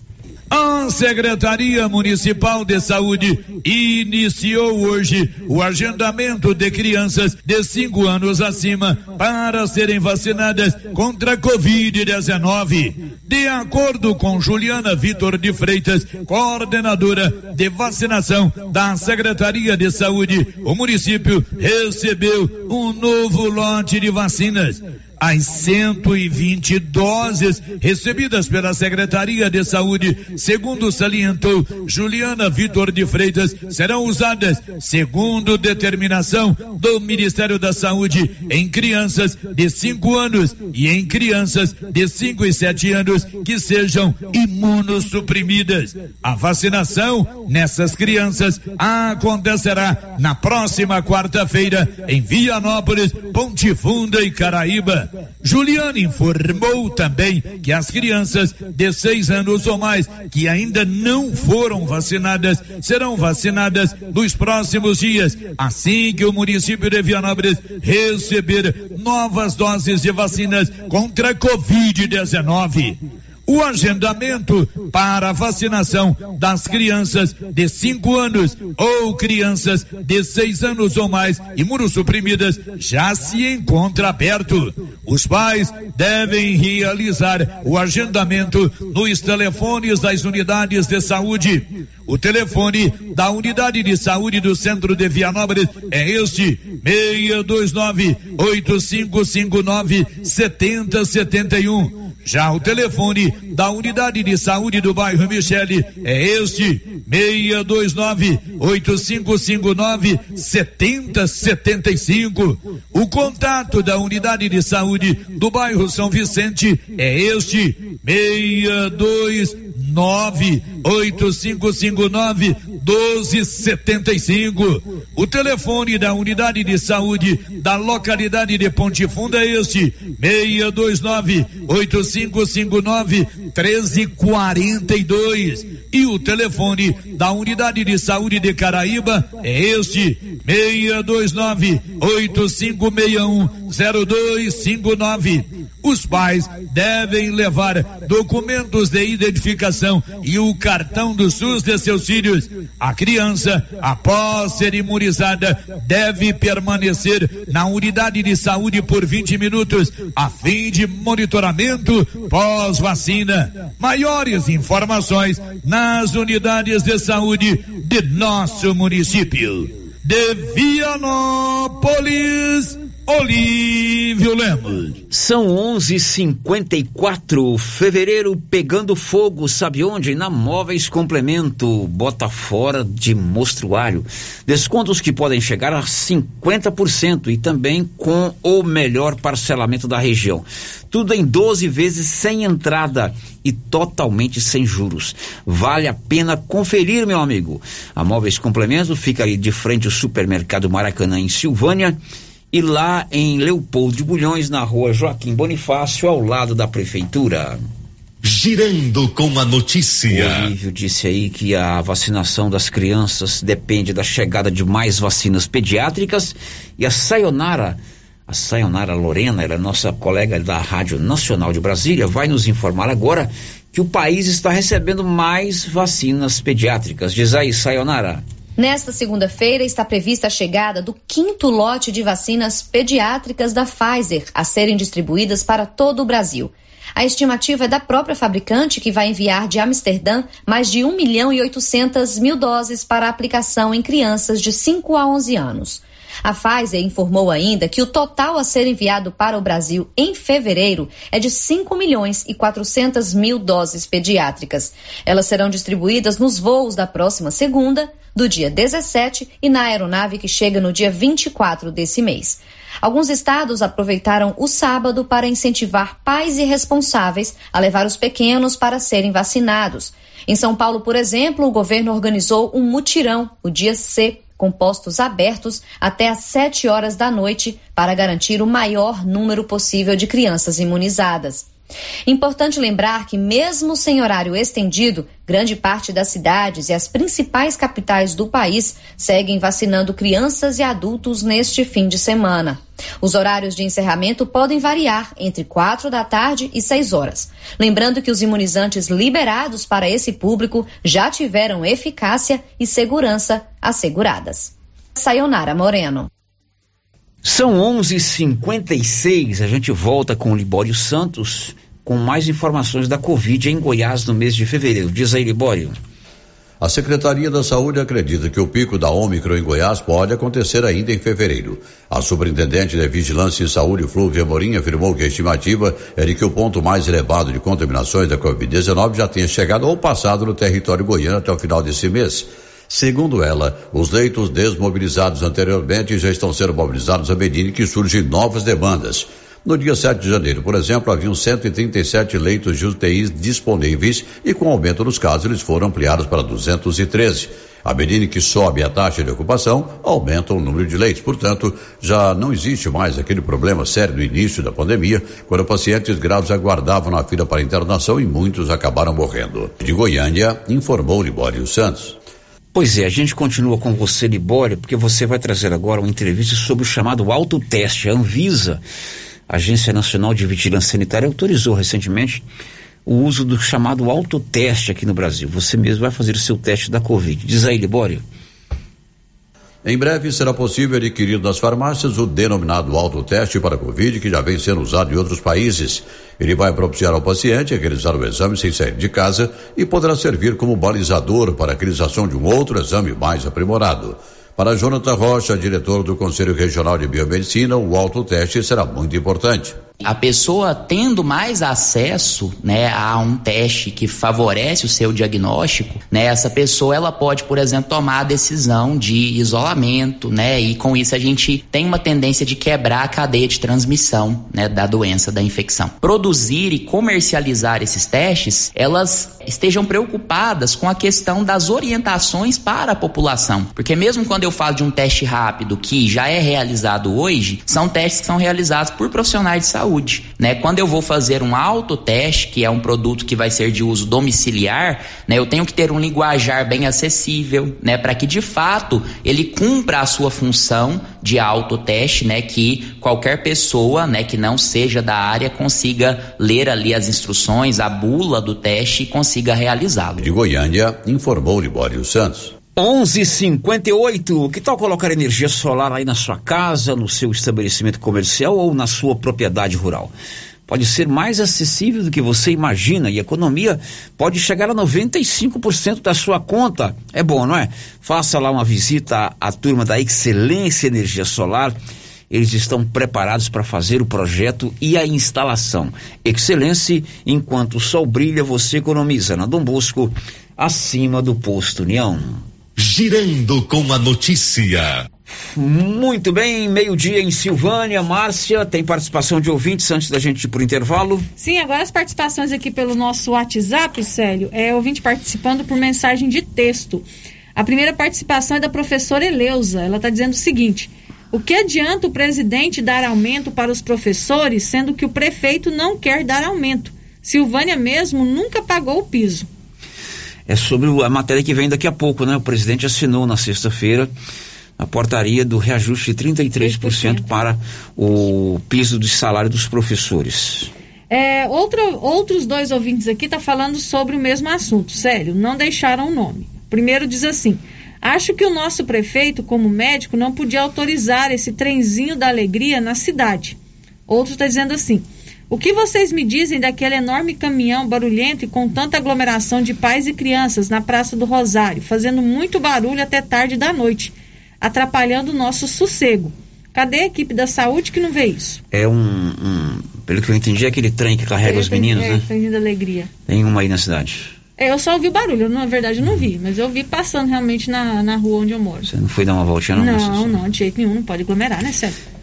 A Secretaria Municipal de Saúde iniciou hoje o agendamento de crianças de 5 anos acima para serem vacinadas contra a Covid-19. De acordo com Juliana Vitor de Freitas, coordenadora de vacinação da Secretaria de Saúde, o município recebeu um novo lote de vacinas as 120 doses recebidas pela Secretaria de Saúde, segundo salientou Juliana Vitor de Freitas, serão usadas segundo determinação do Ministério da Saúde em crianças de 5 anos e em crianças de 5 e 7 anos que sejam imunossuprimidas. A vacinação nessas crianças acontecerá na próxima quarta-feira em Vianópolis, Ponte Funda e Caraíba. Juliana informou também que as crianças de seis anos ou mais que ainda não foram vacinadas serão vacinadas nos próximos dias, assim que o município de Vianópolis receber novas doses de vacinas contra a Covid-19 o agendamento para vacinação das crianças de 5 anos ou crianças de 6 anos ou mais imunossuprimidas já se encontra aberto. Os pais devem realizar o agendamento nos telefones das unidades de saúde. O telefone da unidade de saúde do centro de Vianópolis é este: 629 8559 7071. Já o telefone da unidade de saúde do bairro Michele é este: 629 8559 7075. O contato da unidade de saúde do bairro São Vicente é este: 629 8559 1275. O telefone da unidade de saúde da localidade de Ponte Funda é este: 629 8559 1342. e o telefone da unidade de saúde de Caraíba é este: 629 8561 0259. Os pais devem levar documentos de identificação e o cartão do SUS de seus filhos. A criança, após ser imunizada, deve permanecer na unidade de saúde por 20 minutos, a fim de monitoramento pós-vacina. Maiores informações nas unidades de saúde de nosso município. De Vianópolis. Olívio Lemos. São 11:54, fevereiro pegando fogo, sabe onde? Na Móveis Complemento, bota fora de mostruário. Descontos que podem chegar a 50% e também com o melhor parcelamento da região. Tudo em 12 vezes sem entrada e totalmente sem juros. Vale a pena conferir, meu amigo. A Móveis Complemento fica ali de frente ao supermercado Maracanã em Silvânia e lá em Leopoldo de Bulhões, na rua Joaquim Bonifácio, ao lado da prefeitura. Girando com a notícia. O Olívio disse aí que a vacinação das crianças depende da chegada de mais vacinas pediátricas e a Sayonara, a Sayonara Lorena, ela é nossa colega da Rádio Nacional de Brasília, vai nos informar agora que o país está recebendo mais vacinas pediátricas. Diz aí, Sayonara. Nesta segunda-feira está prevista a chegada do quinto lote de vacinas pediátricas da Pfizer a serem distribuídas para todo o Brasil. A estimativa é da própria fabricante, que vai enviar de Amsterdã mais de 1 milhão e 800 mil doses para aplicação em crianças de 5 a 11 anos. A Pfizer informou ainda que o total a ser enviado para o Brasil em fevereiro é de 5 milhões e 400 mil doses pediátricas. Elas serão distribuídas nos voos da próxima segunda, do dia 17 e na aeronave que chega no dia 24 desse mês. Alguns estados aproveitaram o sábado para incentivar pais e responsáveis a levar os pequenos para serem vacinados. Em São Paulo, por exemplo, o governo organizou um mutirão, o dia C, com postos abertos até às 7 horas da noite para garantir o maior número possível de crianças imunizadas. Importante lembrar que, mesmo sem horário estendido, grande parte das cidades e as principais capitais do país seguem vacinando crianças e adultos neste fim de semana. Os horários de encerramento podem variar entre 4 da tarde e 6 horas. Lembrando que os imunizantes liberados para esse público já tiveram eficácia e segurança asseguradas. Sayonara Moreno. São 11:56. A gente volta com o Libório Santos com mais informações da Covid em Goiás no mês de fevereiro. Diz aí, Libório. A Secretaria da Saúde acredita que o pico da Ômicron em Goiás pode acontecer ainda em fevereiro. A superintendente de Vigilância e Saúde, Flúvia Morim, afirmou que a estimativa é de que o ponto mais elevado de contaminações da Covid-19 já tenha chegado ou passado no território goiano até o final desse mês. Segundo ela, os leitos desmobilizados anteriormente já estão sendo mobilizados à medida que surgem novas demandas. No dia 7 de janeiro, por exemplo, haviam 137 leitos de UTIs disponíveis e com o aumento dos casos eles foram ampliados para 213. À medida que sobe a taxa de ocupação, aumenta o número de leitos. Portanto, já não existe mais aquele problema sério do início da pandemia, quando pacientes graves aguardavam na fila para internação e muitos acabaram morrendo. De Goiânia, informou Libório Santos. Pois é, a gente continua com você, Libório, porque você vai trazer agora uma entrevista sobre o chamado autoteste. A Anvisa, Agência Nacional de Vigilância Sanitária, autorizou recentemente o uso do chamado autoteste aqui no Brasil. Você mesmo vai fazer o seu teste da Covid. Diz aí, Libório. Em breve será possível adquirir nas farmácias o denominado autoteste para Covid, que já vem sendo usado em outros países. Ele vai propiciar ao paciente realizar o exame sem sair de casa e poderá servir como balizador para a realização de um outro exame mais aprimorado. Para Jonathan Rocha, diretor do Conselho Regional de Biomedicina, o autoteste será muito importante. A pessoa tendo mais acesso, né, a um teste que favorece o seu diagnóstico, né, essa pessoa ela pode, por exemplo, tomar a decisão de isolamento, né, e com isso a gente tem uma tendência de quebrar a cadeia de transmissão, né, da doença, da infecção. Produzir e comercializar esses testes, elas estejam preocupadas com a questão das orientações para a população, porque mesmo quando eu eu falo de um teste rápido que já é realizado hoje, são testes que são realizados por profissionais de saúde, né? Quando eu vou fazer um autoteste, que é um produto que vai ser de uso domiciliar, né? Eu tenho que ter um linguajar bem acessível, né? Para que de fato ele cumpra a sua função de autoteste, né? Que qualquer pessoa, né? Que não seja da área consiga ler ali as instruções, a bula do teste e consiga realizá-lo. De Goiânia, informou Libório Santos. 11:58. Que tal colocar energia solar aí na sua casa, no seu estabelecimento comercial ou na sua propriedade rural? Pode ser mais acessível do que você imagina e a economia pode chegar a 95% da sua conta. É bom, não é? Faça lá uma visita à, turma da Excelência Energia Solar. Eles estão preparados para fazer o projeto e a instalação. Excelência, enquanto o sol brilha, você economiza. Na Dom Bosco, acima do posto União. Girando com a notícia. Muito bem, meio-dia em Silvânia. Márcia, tem participação de ouvintes antes da gente ir por intervalo? Sim, agora as participações aqui pelo nosso WhatsApp, Célio, é ouvinte participando por mensagem de texto. A primeira participação é da professora Eleusa. Ela está dizendo o seguinte: o que adianta o presidente dar aumento para os professores, sendo que o prefeito não quer dar aumento? Silvânia mesmo nunca pagou o piso é sobre a matéria que vem daqui a pouco, né? O presidente assinou na sexta-feira a portaria do reajuste de 33% 3%. para o piso de salário dos professores. É, outro, outros dois ouvintes aqui estão tá falando sobre o mesmo assunto, sério, não deixaram o nome. Primeiro diz assim: acho que o nosso prefeito, como médico, não podia autorizar esse trenzinho da alegria na cidade. Outro está dizendo assim: o que vocês me dizem daquele enorme caminhão barulhento e com tanta aglomeração de pais e crianças na Praça do Rosário, fazendo muito barulho até tarde da noite, atrapalhando o nosso sossego? Cadê a equipe da saúde que não vê isso? É um, um pelo que eu entendi, é aquele trem que carrega é, os meninos, é, né? Trem da alegria. Tem uma aí na cidade. É, eu só ouvi o barulho, na verdade eu não vi, mas eu vi passando realmente na, na rua onde eu moro. Você não foi dar uma voltinha não? Não, não, de jeito nenhum, não pode aglomerar, né, Sérgio?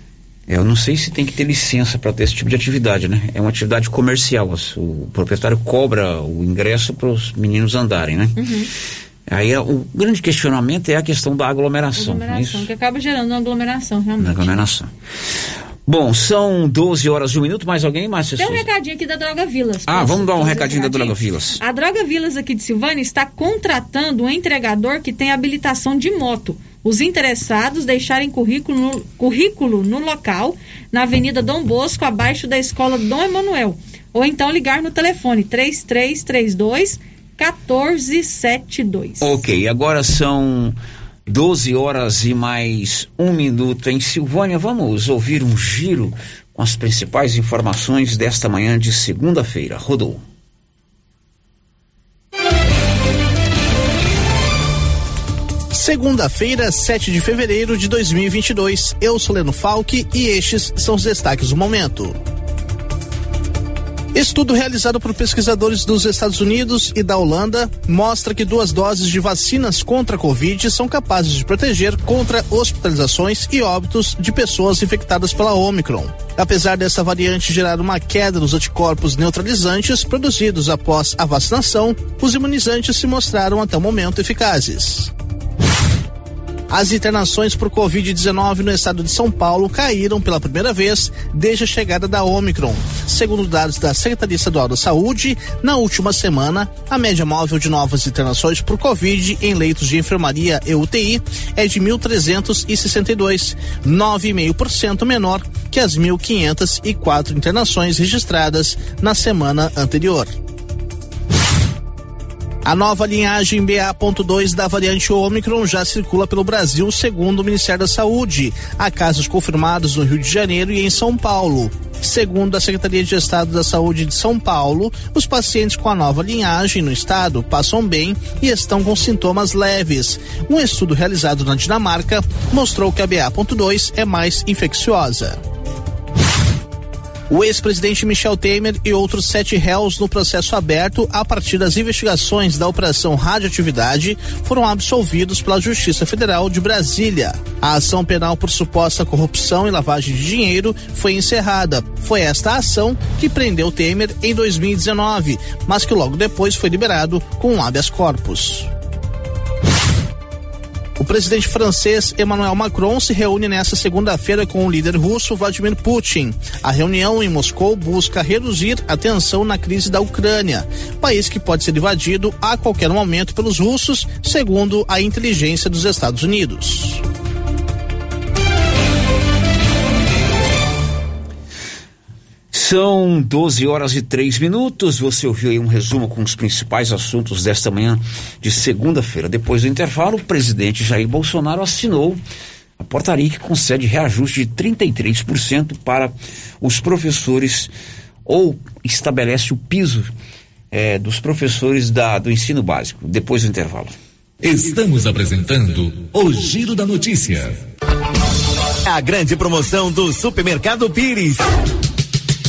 Eu não sei se tem que ter licença para ter esse tipo de atividade, né? É uma atividade comercial. O proprietário cobra o ingresso para os meninos andarem, né? Uhum. Aí é, o grande questionamento é a questão da aglomeração. É aglomeração, é que acaba gerando uma aglomeração, realmente. Uma aglomeração. Bom, são 12 horas e um minuto. Mais alguém, Márcia? Tem um recadinho aqui da Droga Vilas. Ah, vamos dar um recadinho, recadinho da Droga Vilas. A Droga Vilas aqui de Silvânia está contratando um entregador que tem habilitação de moto os interessados deixarem currículo no, currículo no local, na Avenida Dom Bosco, abaixo da Escola Dom Emanuel. Ou então ligar no telefone 3332 1472. Ok, agora são 12 horas e mais um minuto em Silvânia. Vamos ouvir um giro com as principais informações desta manhã de segunda-feira. Rodou. Segunda-feira, 7 de fevereiro de 2022. Eu sou Leno Falck e estes são os destaques do momento. Estudo realizado por pesquisadores dos Estados Unidos e da Holanda mostra que duas doses de vacinas contra a Covid são capazes de proteger contra hospitalizações e óbitos de pessoas infectadas pela Omicron. Apesar dessa variante gerar uma queda nos anticorpos neutralizantes produzidos após a vacinação, os imunizantes se mostraram até o momento eficazes. As internações por Covid-19 no estado de São Paulo caíram pela primeira vez desde a chegada da Omicron. Segundo dados da Secretaria Estadual da Saúde, na última semana, a média móvel de novas internações por Covid em leitos de enfermaria e UTI é de 1.362, 9,5% menor que as 1.504 internações registradas na semana anterior. A nova linhagem BA.2 da variante Ômicron já circula pelo Brasil, segundo o Ministério da Saúde. Há casos confirmados no Rio de Janeiro e em São Paulo. Segundo a Secretaria de Estado da Saúde de São Paulo, os pacientes com a nova linhagem no estado passam bem e estão com sintomas leves. Um estudo realizado na Dinamarca mostrou que a BA.2 é mais infecciosa. O ex-presidente Michel Temer e outros sete réus no processo aberto a partir das investigações da Operação Radioatividade foram absolvidos pela Justiça Federal de Brasília. A ação penal por suposta corrupção e lavagem de dinheiro foi encerrada. Foi esta ação que prendeu Temer em 2019, mas que logo depois foi liberado com habeas corpus. O presidente francês Emmanuel Macron se reúne nesta segunda-feira com o líder russo Vladimir Putin. A reunião em Moscou busca reduzir a tensão na crise da Ucrânia, país que pode ser invadido a qualquer momento pelos russos, segundo a inteligência dos Estados Unidos. São 12 horas e 3 minutos. Você ouviu aí um resumo com os principais assuntos desta manhã de segunda-feira. Depois do intervalo, o presidente Jair Bolsonaro assinou a portaria que concede reajuste de 33% para os professores ou estabelece o piso eh, dos professores da, do ensino básico. Depois do intervalo. Estamos apresentando o Giro da Notícia. A grande promoção do Supermercado Pires.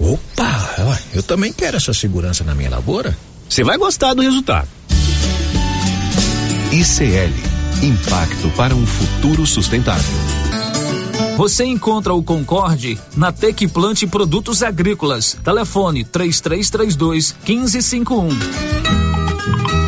Opa, eu também quero essa segurança na minha lavoura. Você vai gostar do resultado. ICL Impacto para um futuro sustentável. Você encontra o Concorde na Tec Plante Produtos Agrícolas. Telefone 3332 1551.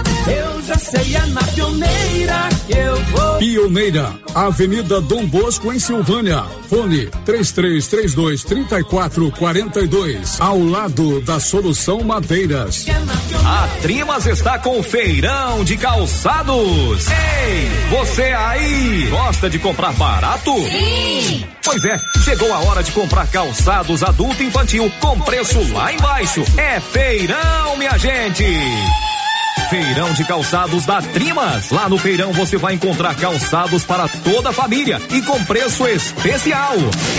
Eu já sei, é na pioneira que eu vou. Pioneira, Avenida Dom Bosco, em Silvânia. Fone 3332 3442. Ao lado da Solução Madeiras. A Trimas está com o feirão de calçados. Ei, você aí, gosta de comprar barato? Sim! Pois é, chegou a hora de comprar calçados adulto e infantil com preço lá embaixo. É feirão, minha gente! Feirão de calçados da Trimas. Lá no feirão você vai encontrar calçados para toda a família e com preço especial.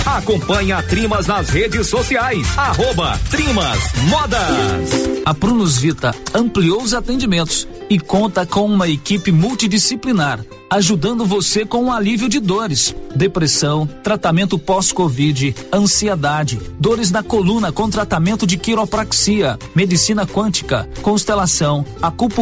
Acompanhe a Trimas nas redes sociais. Arroba Trimas Modas. A Prunus Vita ampliou os atendimentos e conta com uma equipe multidisciplinar ajudando você com o alívio de dores, depressão, tratamento pós-Covid, ansiedade, dores na coluna com tratamento de quiropraxia, medicina quântica, constelação, acupuntura,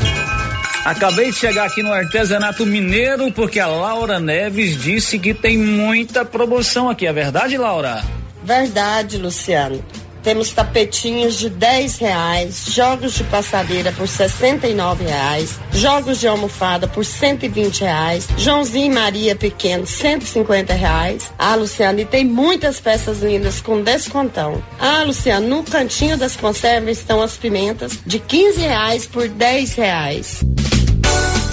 Acabei de chegar aqui no artesanato mineiro porque a Laura Neves disse que tem muita promoção aqui. É verdade, Laura? Verdade, Luciano. Temos tapetinhos de 10 reais, jogos de passadeira por 69 reais, jogos de almofada por 120 reais, Joãozinho e Maria Pequeno 150 reais. Ah, Luciano, e tem muitas peças lindas com descontão. Ah, Luciano, no cantinho das conservas estão as pimentas de 15 reais por 10 reais.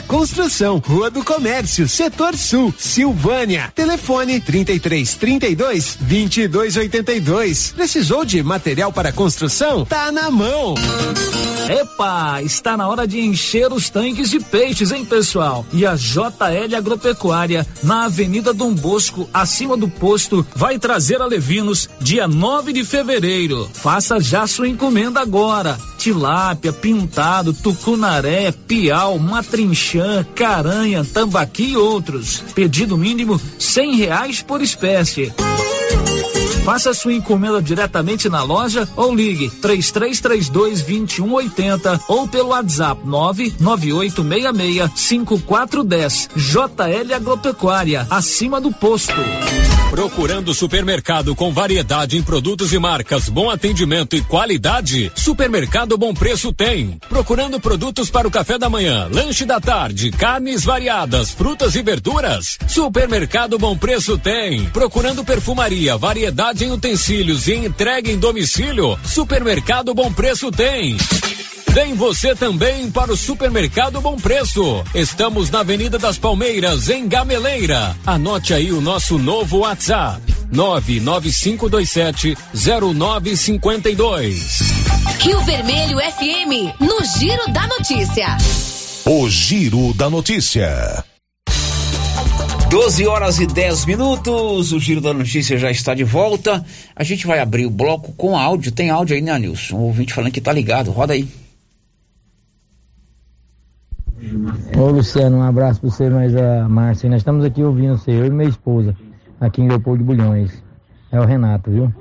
construção. Rua do Comércio, Setor Sul, Silvânia. Telefone 33 32 22 82. Precisou de material para construção? Tá na mão. Epa, está na hora de encher os tanques de peixes, hein, pessoal? E a JL Agropecuária, na Avenida Dom Bosco, acima do posto, vai trazer a Levinos dia 9 de fevereiro. Faça já sua encomenda agora. Tilápia, pintado, tucunaré, piau, matrinchã, caranha, tambaqui e outros. Pedido mínimo cem reais por espécie. Faça sua encomenda diretamente na loja ou ligue 3332 2180 ou pelo WhatsApp 99866 5410. JL Agropecuária, acima do posto. Procurando supermercado com variedade em produtos e marcas, bom atendimento e qualidade? Supermercado Bom Preço tem. Procurando produtos para o café da manhã, lanche da tarde, carnes variadas, frutas e verduras? Supermercado Bom Preço tem. Procurando perfumaria, variedade em utensílios e entrega em domicílio? Supermercado Bom Preço tem. Vem você também para o Supermercado Bom Preço. Estamos na Avenida das Palmeiras, em Gameleira. Anote aí o nosso novo WhatsApp: 99527 0952. Rio Vermelho FM, no Giro da Notícia. O Giro da Notícia. 12 horas e 10 minutos, o Giro da Notícia já está de volta. A gente vai abrir o bloco com áudio. Tem áudio aí, né, Nilson? Um ouvinte falando que tá ligado. Roda aí. Ô Luciano, um abraço para você, mas a Márcia. Nós estamos aqui ouvindo você, eu e minha esposa, aqui em Leopoldo de Bulhões. É o Renato, viu?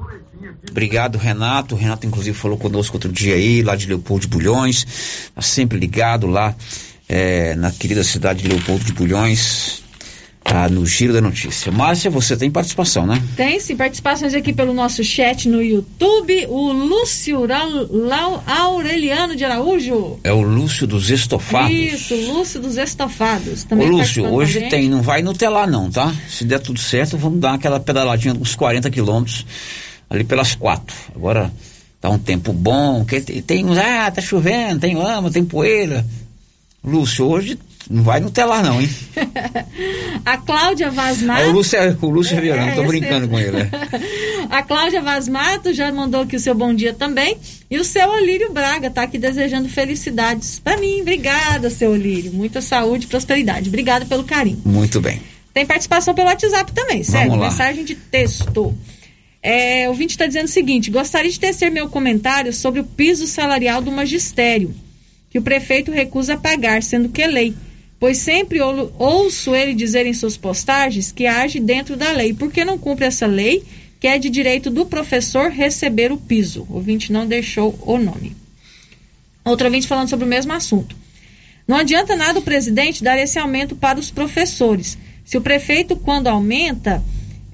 Obrigado, Renato. O Renato, inclusive, falou conosco outro dia aí, lá de Leopoldo de Bulhões. Tá sempre ligado lá é, na querida cidade de Leopoldo de Bulhões. Tá no Giro da Notícia. Márcia, você tem participação, né? Tem sim, participações aqui pelo nosso chat no YouTube. O Lúcio Lau, Aureliano de Araújo. É o Lúcio dos Estofados. Isso, Lúcio dos Estofados. Ô, Também Lúcio, com a hoje tem, não vai nutelar não, tá? Se der tudo certo, vamos dar aquela pedaladinha uns 40 quilômetros ali pelas quatro. Agora tá um tempo bom, que tem, tem uns, ah, tá chovendo, tem lama, tem poeira. Lúcio, hoje não vai nutelar não, hein? A Cláudia Vaz Mato. Ah, o Lúcio, é- o Lúcio É, tô esse brincando com ele. né? A Cláudia Vaz Mato já mandou aqui o seu bom dia também. E o seu Olírio Braga tá aqui desejando felicidades para mim. Obrigada, seu Olírio. Muita saúde e prosperidade. Obrigada pelo carinho. Muito bem. Tem participação pelo WhatsApp também, certo? Mensagem de texto. É, o ouvinte está dizendo o seguinte: gostaria de tecer meu comentário sobre o piso salarial do magistério, que o prefeito recusa pagar, sendo que é lei. Pois sempre ou- ouço ele dizer em suas postagens que age dentro da lei. Por que não cumpre essa lei, que é de direito do professor receber o piso? O ouvinte não deixou o nome. Outro ouvinte falando sobre o mesmo assunto. Não adianta nada o presidente dar esse aumento para os professores. Se o prefeito, quando aumenta,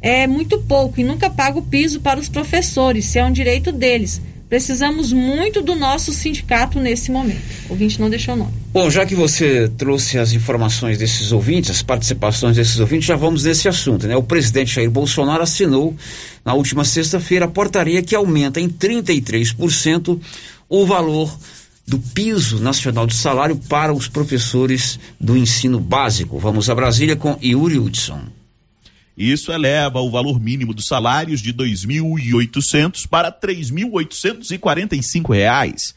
é muito pouco e nunca paga o piso para os professores, se é um direito deles. Precisamos muito do nosso sindicato nesse momento. O ouvinte não deixou nome. Bom, já que você trouxe as informações desses ouvintes, as participações desses ouvintes, já vamos nesse assunto, né? O presidente Jair Bolsonaro assinou na última sexta-feira a portaria que aumenta em 33% o valor do piso nacional de salário para os professores do ensino básico. Vamos a Brasília com Yuri Hudson. Isso eleva o valor mínimo dos salários de R$ 2.800 para 3.845 reais.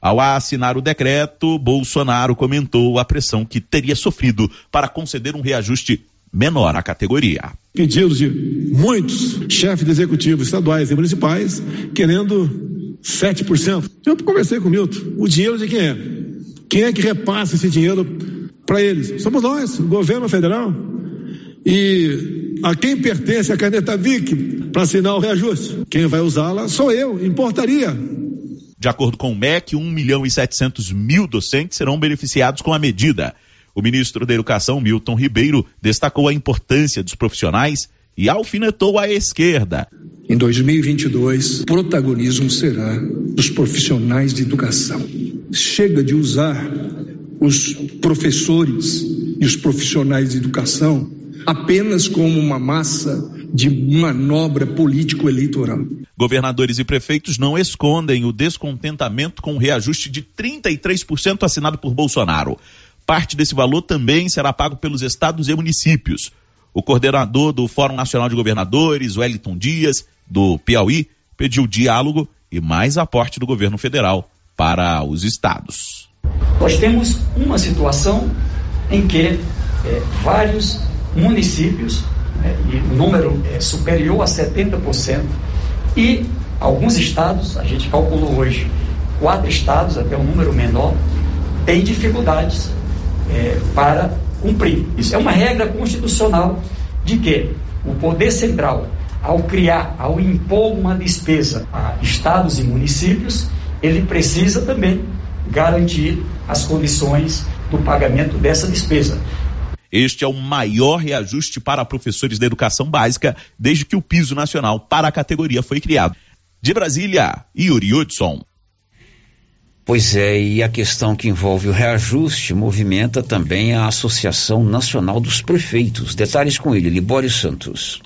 Ao assinar o decreto, Bolsonaro comentou a pressão que teria sofrido para conceder um reajuste menor à categoria. Pedidos de muitos chefes de executivos estaduais e municipais querendo 7%. Eu conversei com o Milton. O dinheiro de quem é? Quem é que repassa esse dinheiro para eles? Somos nós, o governo federal. E a quem pertence a caneta VIC para assinar o reajuste? Quem vai usá-la sou eu, importaria. De acordo com o MEC, 1 milhão e 700 mil docentes serão beneficiados com a medida. O ministro da Educação, Milton Ribeiro, destacou a importância dos profissionais e alfinetou a esquerda. Em 2022, protagonismo será dos profissionais de educação. Chega de usar os professores e os profissionais de educação apenas como uma massa de manobra político-eleitoral. Governadores e prefeitos não escondem o descontentamento com o reajuste de 33% assinado por Bolsonaro. Parte desse valor também será pago pelos estados e municípios. O coordenador do Fórum Nacional de Governadores, Wellington Dias, do Piauí, pediu diálogo e mais aporte do governo federal para os estados. Nós temos uma situação em que é, vários municípios, né, e o número é superior a 70%, e alguns estados, a gente calculou hoje, quatro estados, até um número menor, têm dificuldades é, para cumprir. Isso é uma regra constitucional de que o poder central, ao criar, ao impor uma despesa a estados e municípios, ele precisa também garantir as condições do pagamento dessa despesa. Este é o maior reajuste para professores da educação básica desde que o piso nacional para a categoria foi criado. De Brasília, Yuri Hudson. Pois é, e a questão que envolve o reajuste movimenta também a Associação Nacional dos Prefeitos. Detalhes com ele, Libório Santos.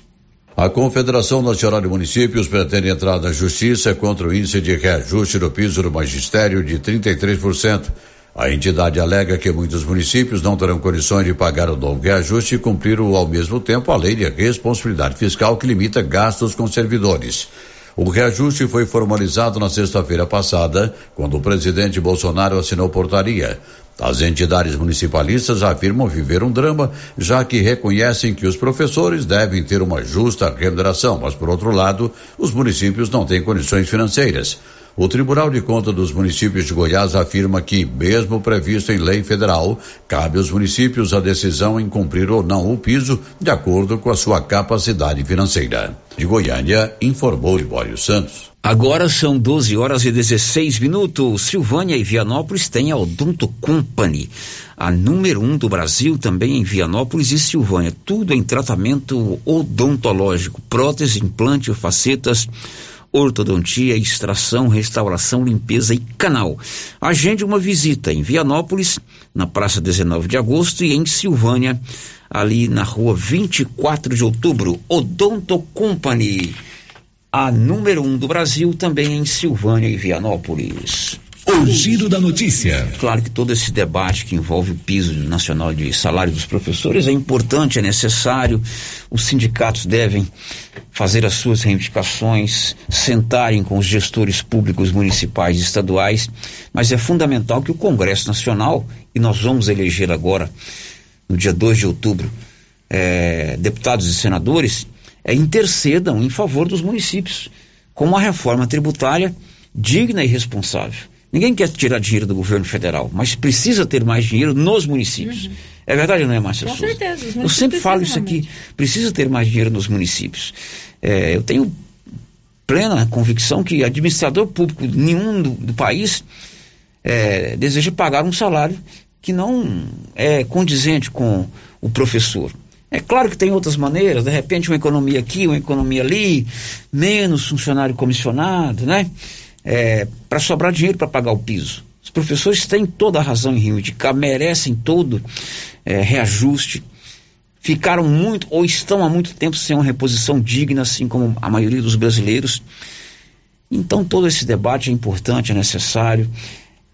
A Confederação Nacional de Municípios pretende entrar na justiça contra o índice de reajuste do piso do magistério de 33%. A entidade alega que muitos municípios não terão condições de pagar o novo reajuste e cumprir ao mesmo tempo a lei de responsabilidade fiscal que limita gastos com servidores. O reajuste foi formalizado na sexta-feira passada, quando o presidente Bolsonaro assinou portaria. As entidades municipalistas afirmam viver um drama, já que reconhecem que os professores devem ter uma justa remuneração, mas, por outro lado, os municípios não têm condições financeiras. O Tribunal de Contas dos Municípios de Goiás afirma que, mesmo previsto em lei federal, cabe aos municípios a decisão em cumprir ou não o piso de acordo com a sua capacidade financeira. De Goiânia, informou Libório Santos. Agora são 12 horas e 16 minutos. Silvânia e Vianópolis têm a Odonto Company, a número um do Brasil, também em Vianópolis e Silvânia. Tudo em tratamento odontológico, prótese, implante, facetas ortodontia, extração, restauração, limpeza e canal. Agende uma visita em Vianópolis, na Praça 19 de Agosto, e em Silvânia, ali na rua 24 de outubro. Odonto Company, a número um do Brasil, também em Silvânia e Vianópolis. O giro da notícia. Claro que todo esse debate que envolve o piso nacional de salário dos professores é importante, é necessário. Os sindicatos devem fazer as suas reivindicações, sentarem com os gestores públicos municipais e estaduais, mas é fundamental que o Congresso Nacional, e nós vamos eleger agora, no dia 2 de outubro, é, deputados e senadores, é, intercedam em favor dos municípios, com uma reforma tributária digna e responsável. Ninguém quer tirar dinheiro do governo federal, mas precisa ter mais dinheiro nos municípios. Uhum. É verdade ou não é, Márcia Com Souza? certeza. Eu sempre falo isso aqui. Precisa ter mais dinheiro nos municípios. É, eu tenho plena convicção que administrador público nenhum do, do país é, deseja pagar um salário que não é condizente com o professor. É claro que tem outras maneiras, de repente uma economia aqui, uma economia ali, menos funcionário comissionado, né? É, para sobrar dinheiro para pagar o piso. Os professores têm toda a razão em reivindicar, merecem todo é, reajuste. Ficaram muito, ou estão há muito tempo sem uma reposição digna, assim como a maioria dos brasileiros. Então, todo esse debate é importante, é necessário.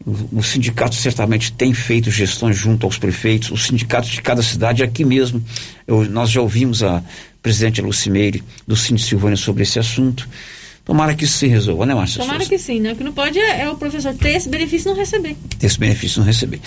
O, o sindicato certamente tem feito gestões junto aos prefeitos, os sindicatos de cada cidade, aqui mesmo. Eu, nós já ouvimos a presidente Lucimeire do Cine Silvânia sobre esse assunto. Tomara que isso se resolva, né, Márcia? Tomara que sim, né? O que não pode é, é o professor ter esse benefício e não receber. Ter esse benefício e não receber.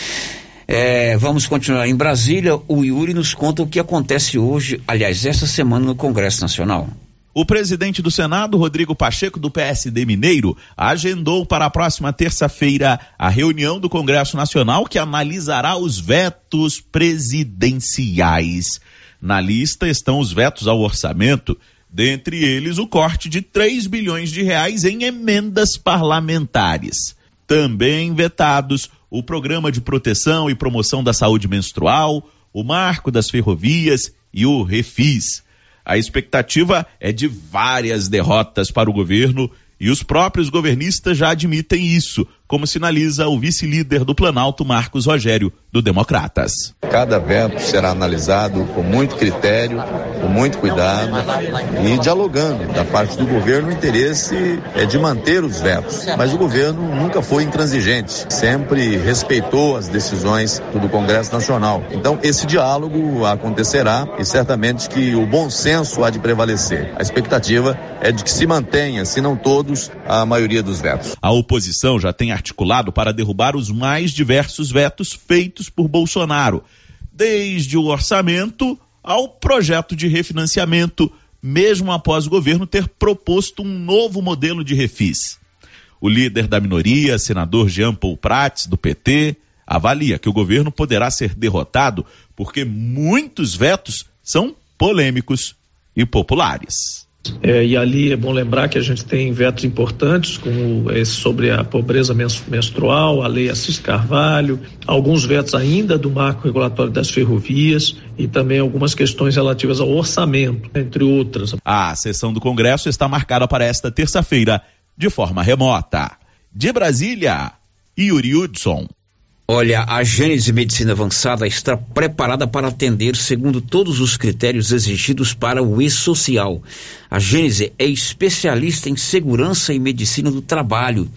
É, vamos continuar em Brasília. O Yuri nos conta o que acontece hoje, aliás, essa semana no Congresso Nacional. O presidente do Senado, Rodrigo Pacheco, do PSD Mineiro, agendou para a próxima terça-feira a reunião do Congresso Nacional que analisará os vetos presidenciais. Na lista estão os vetos ao orçamento, dentre eles o corte de 3 bilhões de reais em emendas parlamentares. Também vetados o programa de proteção e promoção da saúde menstrual, o marco das ferrovias e o refis. A expectativa é de várias derrotas para o governo e os próprios governistas já admitem isso, como sinaliza o vice-líder do Planalto, Marcos Rogério, do Democratas. Cada veto será analisado com muito critério, com muito cuidado e dialogando da parte do governo o interesse é de manter os vetos. Mas o governo nunca foi intransigente, sempre respeitou as decisões do Congresso Nacional. Então esse diálogo acontecerá e certamente que o bom senso há de prevalecer. A expectativa é de que se mantenha, se não todos, a maioria dos vetos. A oposição já tem articulado para derrubar os mais diversos vetos feitos por Bolsonaro, desde o orçamento ao projeto de refinanciamento, mesmo após o governo ter proposto um novo modelo de refis. O líder da minoria, senador Jean Paul Prats, do PT, avalia que o governo poderá ser derrotado porque muitos vetos são polêmicos e populares. É, e ali é bom lembrar que a gente tem vetos importantes, como esse sobre a pobreza menstrual, a lei Assis Carvalho, alguns vetos ainda do marco regulatório das ferrovias e também algumas questões relativas ao orçamento, entre outras. A sessão do Congresso está marcada para esta terça-feira, de forma remota. De Brasília, Yuri Hudson. Olha, a Gênese Medicina Avançada está preparada para atender segundo todos os critérios exigidos para o e-social. A Gênese é especialista em segurança e medicina do trabalho.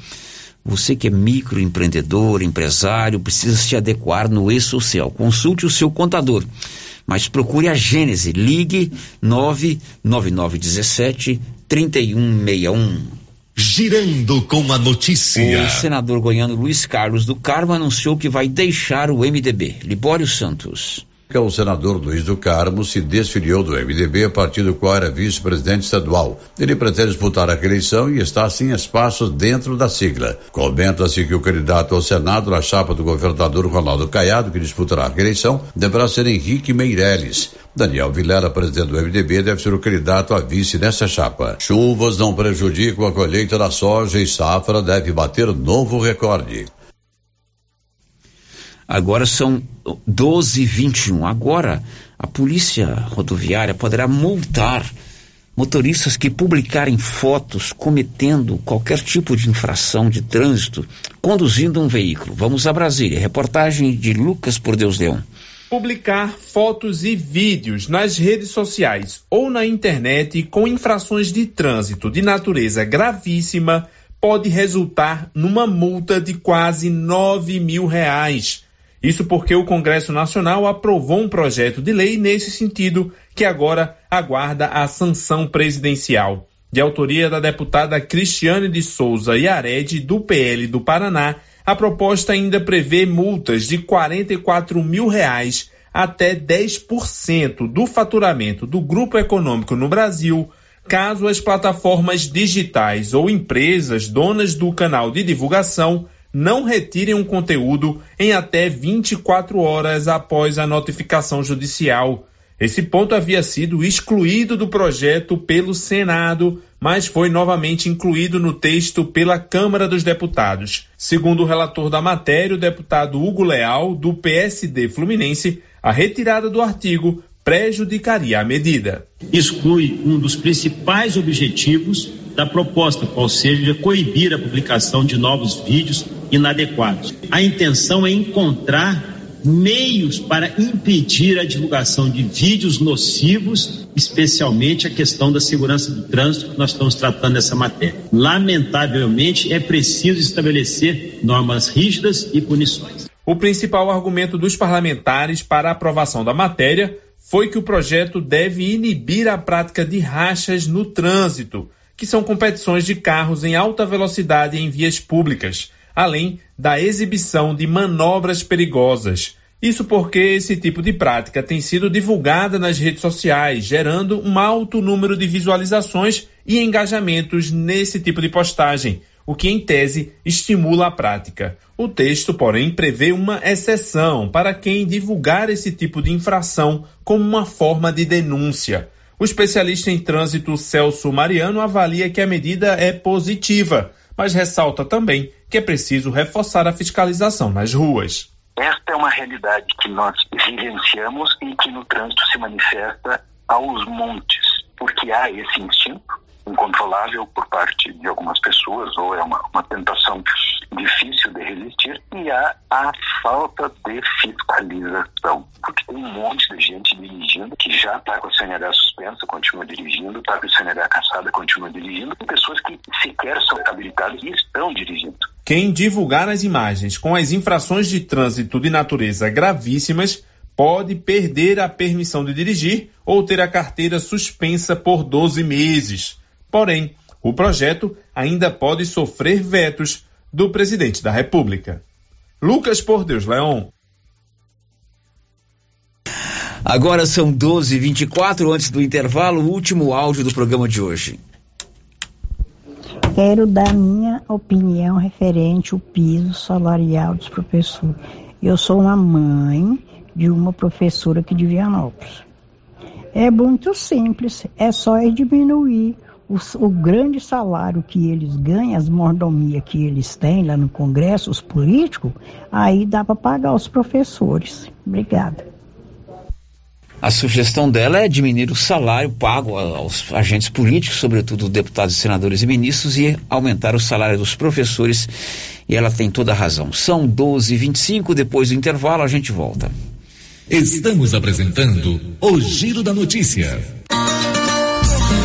Você que é microempreendedor, empresário, precisa se adequar no e-social. Consulte o seu contador. Mas procure a Gênese. Ligue 99917 3161. Girando com a notícia. O senador goiano Luiz Carlos do Carmo anunciou que vai deixar o MDB. Libório Santos. O senador Luiz do Carmo se desfiliou do MDB, partido qual era vice-presidente estadual. Ele pretende disputar a eleição e está sem espaços dentro da sigla. Comenta-se que o candidato ao Senado na chapa do governador Ronaldo Caiado, que disputará a eleição, deverá ser Henrique Meirelles. Daniel Vilela, presidente do MDB, deve ser o candidato a vice nessa chapa. Chuvas não prejudicam a colheita da soja e safra deve bater novo recorde. Agora são 12 e 21. Agora a polícia rodoviária poderá multar motoristas que publicarem fotos cometendo qualquer tipo de infração de trânsito conduzindo um veículo. Vamos a Brasília. Reportagem de Lucas por Deus Leão. Publicar fotos e vídeos nas redes sociais ou na internet com infrações de trânsito de natureza gravíssima pode resultar numa multa de quase 9 mil reais. Isso porque o Congresso Nacional aprovou um projeto de lei nesse sentido, que agora aguarda a sanção presidencial. De autoria da deputada Cristiane de Souza Yared, do PL do Paraná, a proposta ainda prevê multas de 44 mil reais até 10% do faturamento do grupo econômico no Brasil, caso as plataformas digitais ou empresas donas do canal de divulgação não retirem um conteúdo em até 24 horas após a notificação judicial. Esse ponto havia sido excluído do projeto pelo Senado, mas foi novamente incluído no texto pela Câmara dos Deputados. Segundo o relator da matéria, o deputado Hugo Leal, do PSD Fluminense, a retirada do artigo prejudicaria a medida. Exclui um dos principais objetivos da proposta, qual seja coibir a publicação de novos vídeos inadequados. A intenção é encontrar meios para impedir a divulgação de vídeos nocivos, especialmente a questão da segurança do trânsito, que nós estamos tratando nessa matéria. Lamentavelmente, é preciso estabelecer normas rígidas e punições. O principal argumento dos parlamentares para a aprovação da matéria foi que o projeto deve inibir a prática de rachas no trânsito, que são competições de carros em alta velocidade em vias públicas, além da exibição de manobras perigosas. Isso porque esse tipo de prática tem sido divulgada nas redes sociais, gerando um alto número de visualizações e engajamentos nesse tipo de postagem, o que, em tese, estimula a prática. O texto, porém, prevê uma exceção para quem divulgar esse tipo de infração como uma forma de denúncia. O especialista em trânsito Celso Mariano avalia que a medida é positiva, mas ressalta também que é preciso reforçar a fiscalização nas ruas. Esta é uma realidade que nós vivenciamos e que no trânsito se manifesta aos montes, porque há esse instinto incontrolável por parte de algumas pessoas, ou é uma, uma tentação difícil de resistir, e há a falta de fiscalização, porque tem um monte de gente dirigindo que já está com a CNH suspensa, continua dirigindo, está com a CNH caçada, continua dirigindo, tem pessoas que sequer são habilitadas e estão dirigindo. Quem divulgar as imagens com as infrações de trânsito de natureza gravíssimas pode perder a permissão de dirigir ou ter a carteira suspensa por 12 meses. Porém, o projeto ainda pode sofrer vetos do presidente da República. Lucas Por Deus Leão. Agora são 12h24, antes do intervalo, o último áudio do programa de hoje. Quero dar minha opinião referente ao piso salarial dos professores. Eu sou uma mãe de uma professora aqui de Vianópolis. É muito simples, é só diminuir o, o, grande salário que eles ganham, as mordomias que eles têm lá no Congresso, os políticos, aí dá para pagar os professores. Obrigada. A sugestão dela é diminuir o salário pago aos agentes políticos, sobretudo deputados, senadores e ministros, e aumentar o salário dos professores. E ela tem toda a razão. São 12h25, depois do intervalo a gente volta. Estamos apresentando o Giro da Notícia.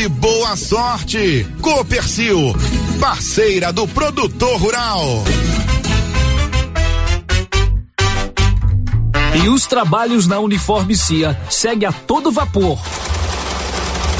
e boa sorte. Copercil, parceira do produtor rural. E os trabalhos na Uniforme CIA segue a todo vapor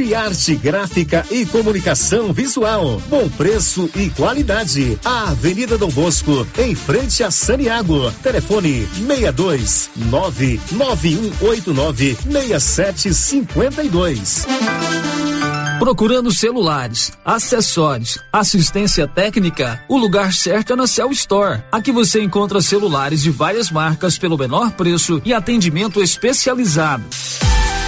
Criarte Gráfica e Comunicação Visual. Bom preço e qualidade. A Avenida Dom Bosco, em frente a Saniago. Telefone 62 99189 6752. Procurando celulares, acessórios, assistência técnica, o lugar certo é na Cell Store. Aqui você encontra celulares de várias marcas pelo menor preço e atendimento especializado.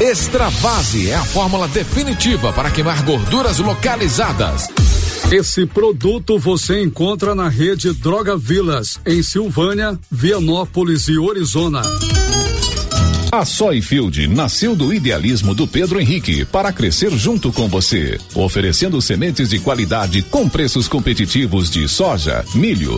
Extravase é a fórmula definitiva para queimar gorduras localizadas. Esse produto você encontra na rede Droga Vilas, em Silvânia, Vianópolis e Orizona. A Soyfield nasceu do idealismo do Pedro Henrique para crescer junto com você, oferecendo sementes de qualidade com preços competitivos de soja, milho,